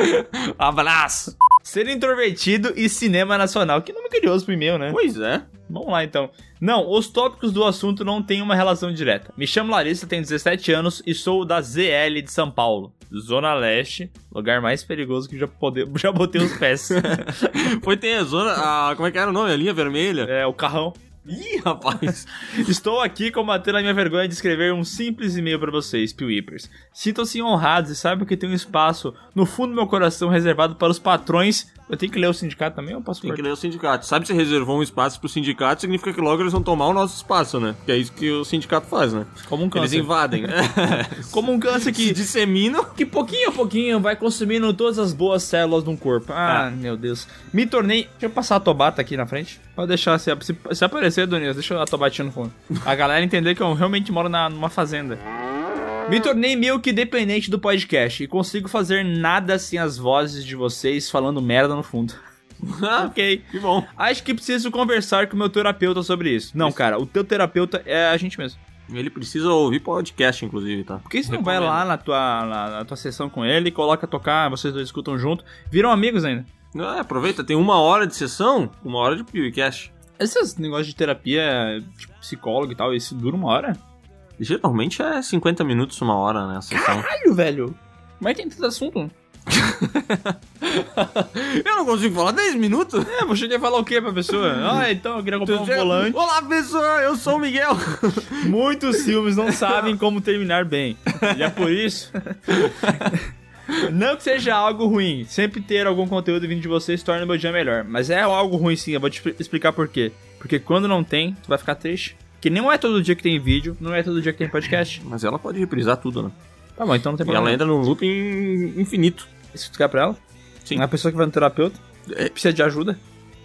Abraço! Ser introvertido e cinema nacional. Que nome curioso pro e-mail, né? Pois é. Vamos lá então. Não, os tópicos do assunto não têm uma relação direta. Me chamo Larissa, tenho 17 anos e sou da ZL de São Paulo. Zona Leste, lugar mais perigoso que já, pode... já botei os pés. Foi ter a zona. A, como é que era o nome? A linha vermelha? é, o carrão. Ih, rapaz. Estou aqui combatendo a minha vergonha de escrever um simples e-mail para vocês, Piwipers. Sintam-se honrados e saibam que tem um espaço no fundo do meu coração reservado para os patrões. Eu tenho que ler o sindicato também ou posso Tem que ler o sindicato. Sabe se reservou um espaço pro sindicato, significa que logo eles vão tomar o nosso espaço, né? Que é isso que o sindicato faz, né? Como um Eles câncer. invadem. Como um câncer Se que, disseminam. que pouquinho a pouquinho vai consumindo todas as boas células de um corpo. Ah, meu Deus. Me tornei... Deixa eu passar a tobata aqui na frente. Pode deixar, se, se, se aparecer, Donias, deixa a tobatinha no fundo. A galera entender que eu realmente moro na, numa fazenda. Me tornei meio que dependente do podcast e consigo fazer nada sem as vozes de vocês falando merda no fundo. Ok. que bom. Acho que preciso conversar com o meu terapeuta sobre isso. Não, cara, o teu terapeuta é a gente mesmo. Ele precisa ouvir podcast, inclusive, tá? Por que você não vai lá na tua, na, na tua sessão com ele, coloca a tocar, vocês dois escutam junto, viram amigos ainda? Ah, aproveita, tem uma hora de sessão, uma hora de podcast. Esses negócios de terapia, tipo, psicólogo e tal, isso dura uma hora? Geralmente é 50 minutos, uma hora, né? Caralho, velho! Mas tem tanto assunto. Eu não consigo falar 10 minutos? É, você ia falar o que pra pessoa? Ah, então eu queria comprar um volante. Olá, pessoal, eu sou o Miguel. Muitos filmes não sabem como terminar bem. E é por isso. Não que seja algo ruim, sempre ter algum conteúdo vindo de vocês torna o meu dia melhor. Mas é algo ruim sim, eu vou te expli- explicar por quê. Porque quando não tem, tu vai ficar triste. Que não é todo dia que tem vídeo, não é todo dia que tem podcast. Mas ela pode reprisar tudo, né? Tá bom, então não tem E ela problema. entra num looping infinito. Isso tu quer pra ela? Sim. Uma pessoa que vai no terapeuta, É. precisa de ajuda.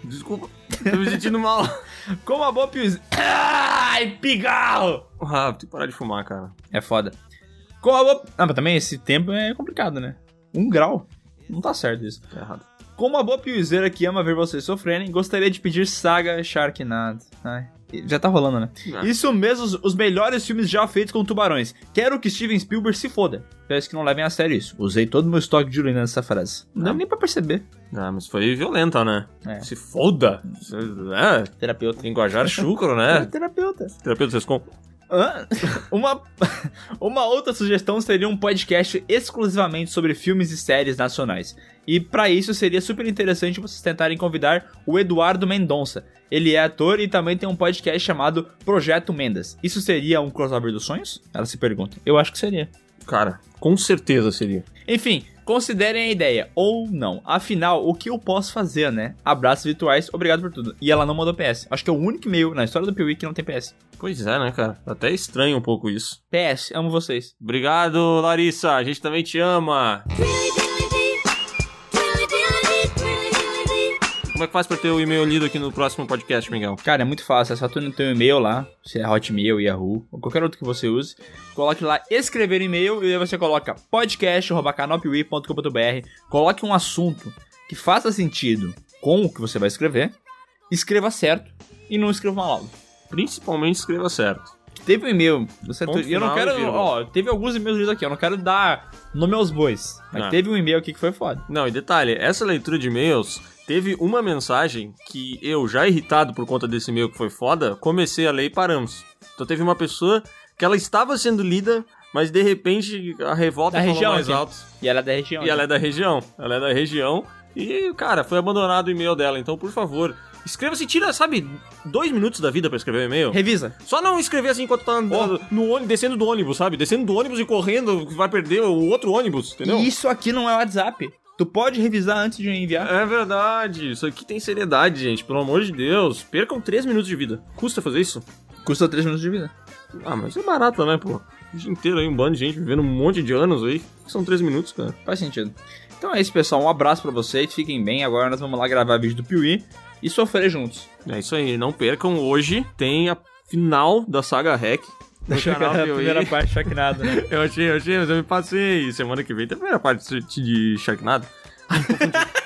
Desculpa, tô me sentindo mal. Como a boa piuzinha. Ai, pigarro! Ah, tem que parar de fumar, cara. É foda. Como a boa... Ah, mas também esse tempo é complicado, né? Um grau. Não tá certo isso. Tá errado. Como uma boa piuzeira que ama ver vocês sofrerem, gostaria de pedir Saga Sharknado. Ai, já tá rolando, né? Ah. Isso mesmo, os- os melhores filmes já feitos com tubarões. Quero que Steven Spielberg se foda. Peço que não levem a sério isso. Usei todo o meu estoque de urina nessa frase. Não deu nem pra perceber. Ah, mas foi violenta, né? É. Se foda. É, Terapeuta. linguajar chucro, né? Terapeuta. Terapeuta Sescom. Hã? Uma, uma outra sugestão seria um podcast exclusivamente sobre filmes e séries nacionais. E pra isso seria super interessante vocês tentarem convidar o Eduardo Mendonça. Ele é ator e também tem um podcast chamado Projeto Mendas. Isso seria um crossover dos sonhos? Ela se pergunta. Eu acho que seria. Cara, com certeza seria. Enfim, considerem a ideia, ou não. Afinal, o que eu posso fazer, né? Abraços virtuais, obrigado por tudo. E ela não mandou PS. Acho que é o único e-mail na história do Piuí que não tem PS. Pois é, né, cara? Até estranho um pouco isso. PS, amo vocês. Obrigado, Larissa. A gente também te ama. Como é que faz pra ter o e-mail lido aqui no próximo podcast, Miguel? Cara, é muito fácil, é só tu no teu e-mail lá, se é Hotmail, Yahoo, ou qualquer outro que você use, coloque lá escrever e-mail e aí você coloca podcast.canalpiwi.com.br, coloque um assunto que faça sentido com o que você vai escrever, escreva certo e não escreva mal. Principalmente escreva certo. Teve um e-mail. Eu não quero. vírgula. Ó, teve alguns e-mails lidos aqui. Eu não quero dar nome aos bois. Mas Ah. teve um e-mail aqui que foi foda. Não, e detalhe, essa leitura de e-mails teve uma mensagem que eu, já irritado por conta desse e-mail que foi foda, comecei a ler e paramos. Então teve uma pessoa que ela estava sendo lida, mas de repente a revolta Da falou região mais aqui. alto. E ela é da região. E ela é da região. Ela é da região. E, cara, foi abandonado o e-mail dela. Então, por favor, escreva-se, tira, sabe, dois minutos da vida pra escrever o e-mail. Revisa. Só não escrever assim enquanto tá andando no ônibus, descendo do ônibus, sabe? Descendo do ônibus e correndo, vai perder o outro ônibus, entendeu? E isso aqui não é WhatsApp. Tu pode revisar antes de enviar. É verdade. Isso aqui tem seriedade, gente. Pelo amor de Deus. Percam três minutos de vida. Custa fazer isso? Custa 3 minutos de vida. Ah, mas é barato, né, pô? O dia inteiro aí, um bando de gente vivendo um monte de anos aí. São três minutos, cara. Faz sentido. Então é isso, pessoal. Um abraço pra vocês. Fiquem bem. Agora nós vamos lá gravar vídeo do Piuí e sofrer juntos. É isso aí. Não percam. Hoje tem a final da saga Hack. No canal a primeira parte Sharknado. né? Eu achei, eu achei, mas eu me passei. Semana que vem tem a primeira parte de Sharknado.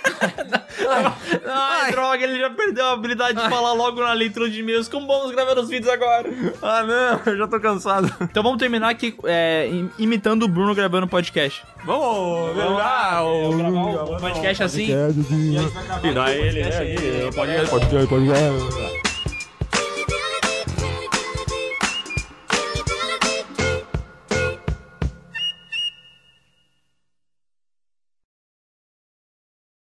Ai, droga, ele já perdeu a habilidade de falar logo na leitura de e-mails. Como vamos gravar os vídeos agora? Ah, não, eu já tô cansado. Então vamos terminar aqui é, im- imitando o Bruno gravando podcast. Vamos, Vamos lá, o gravar o podcast assim. Virar ele, né? Podcast aí, Pode, pode, pode.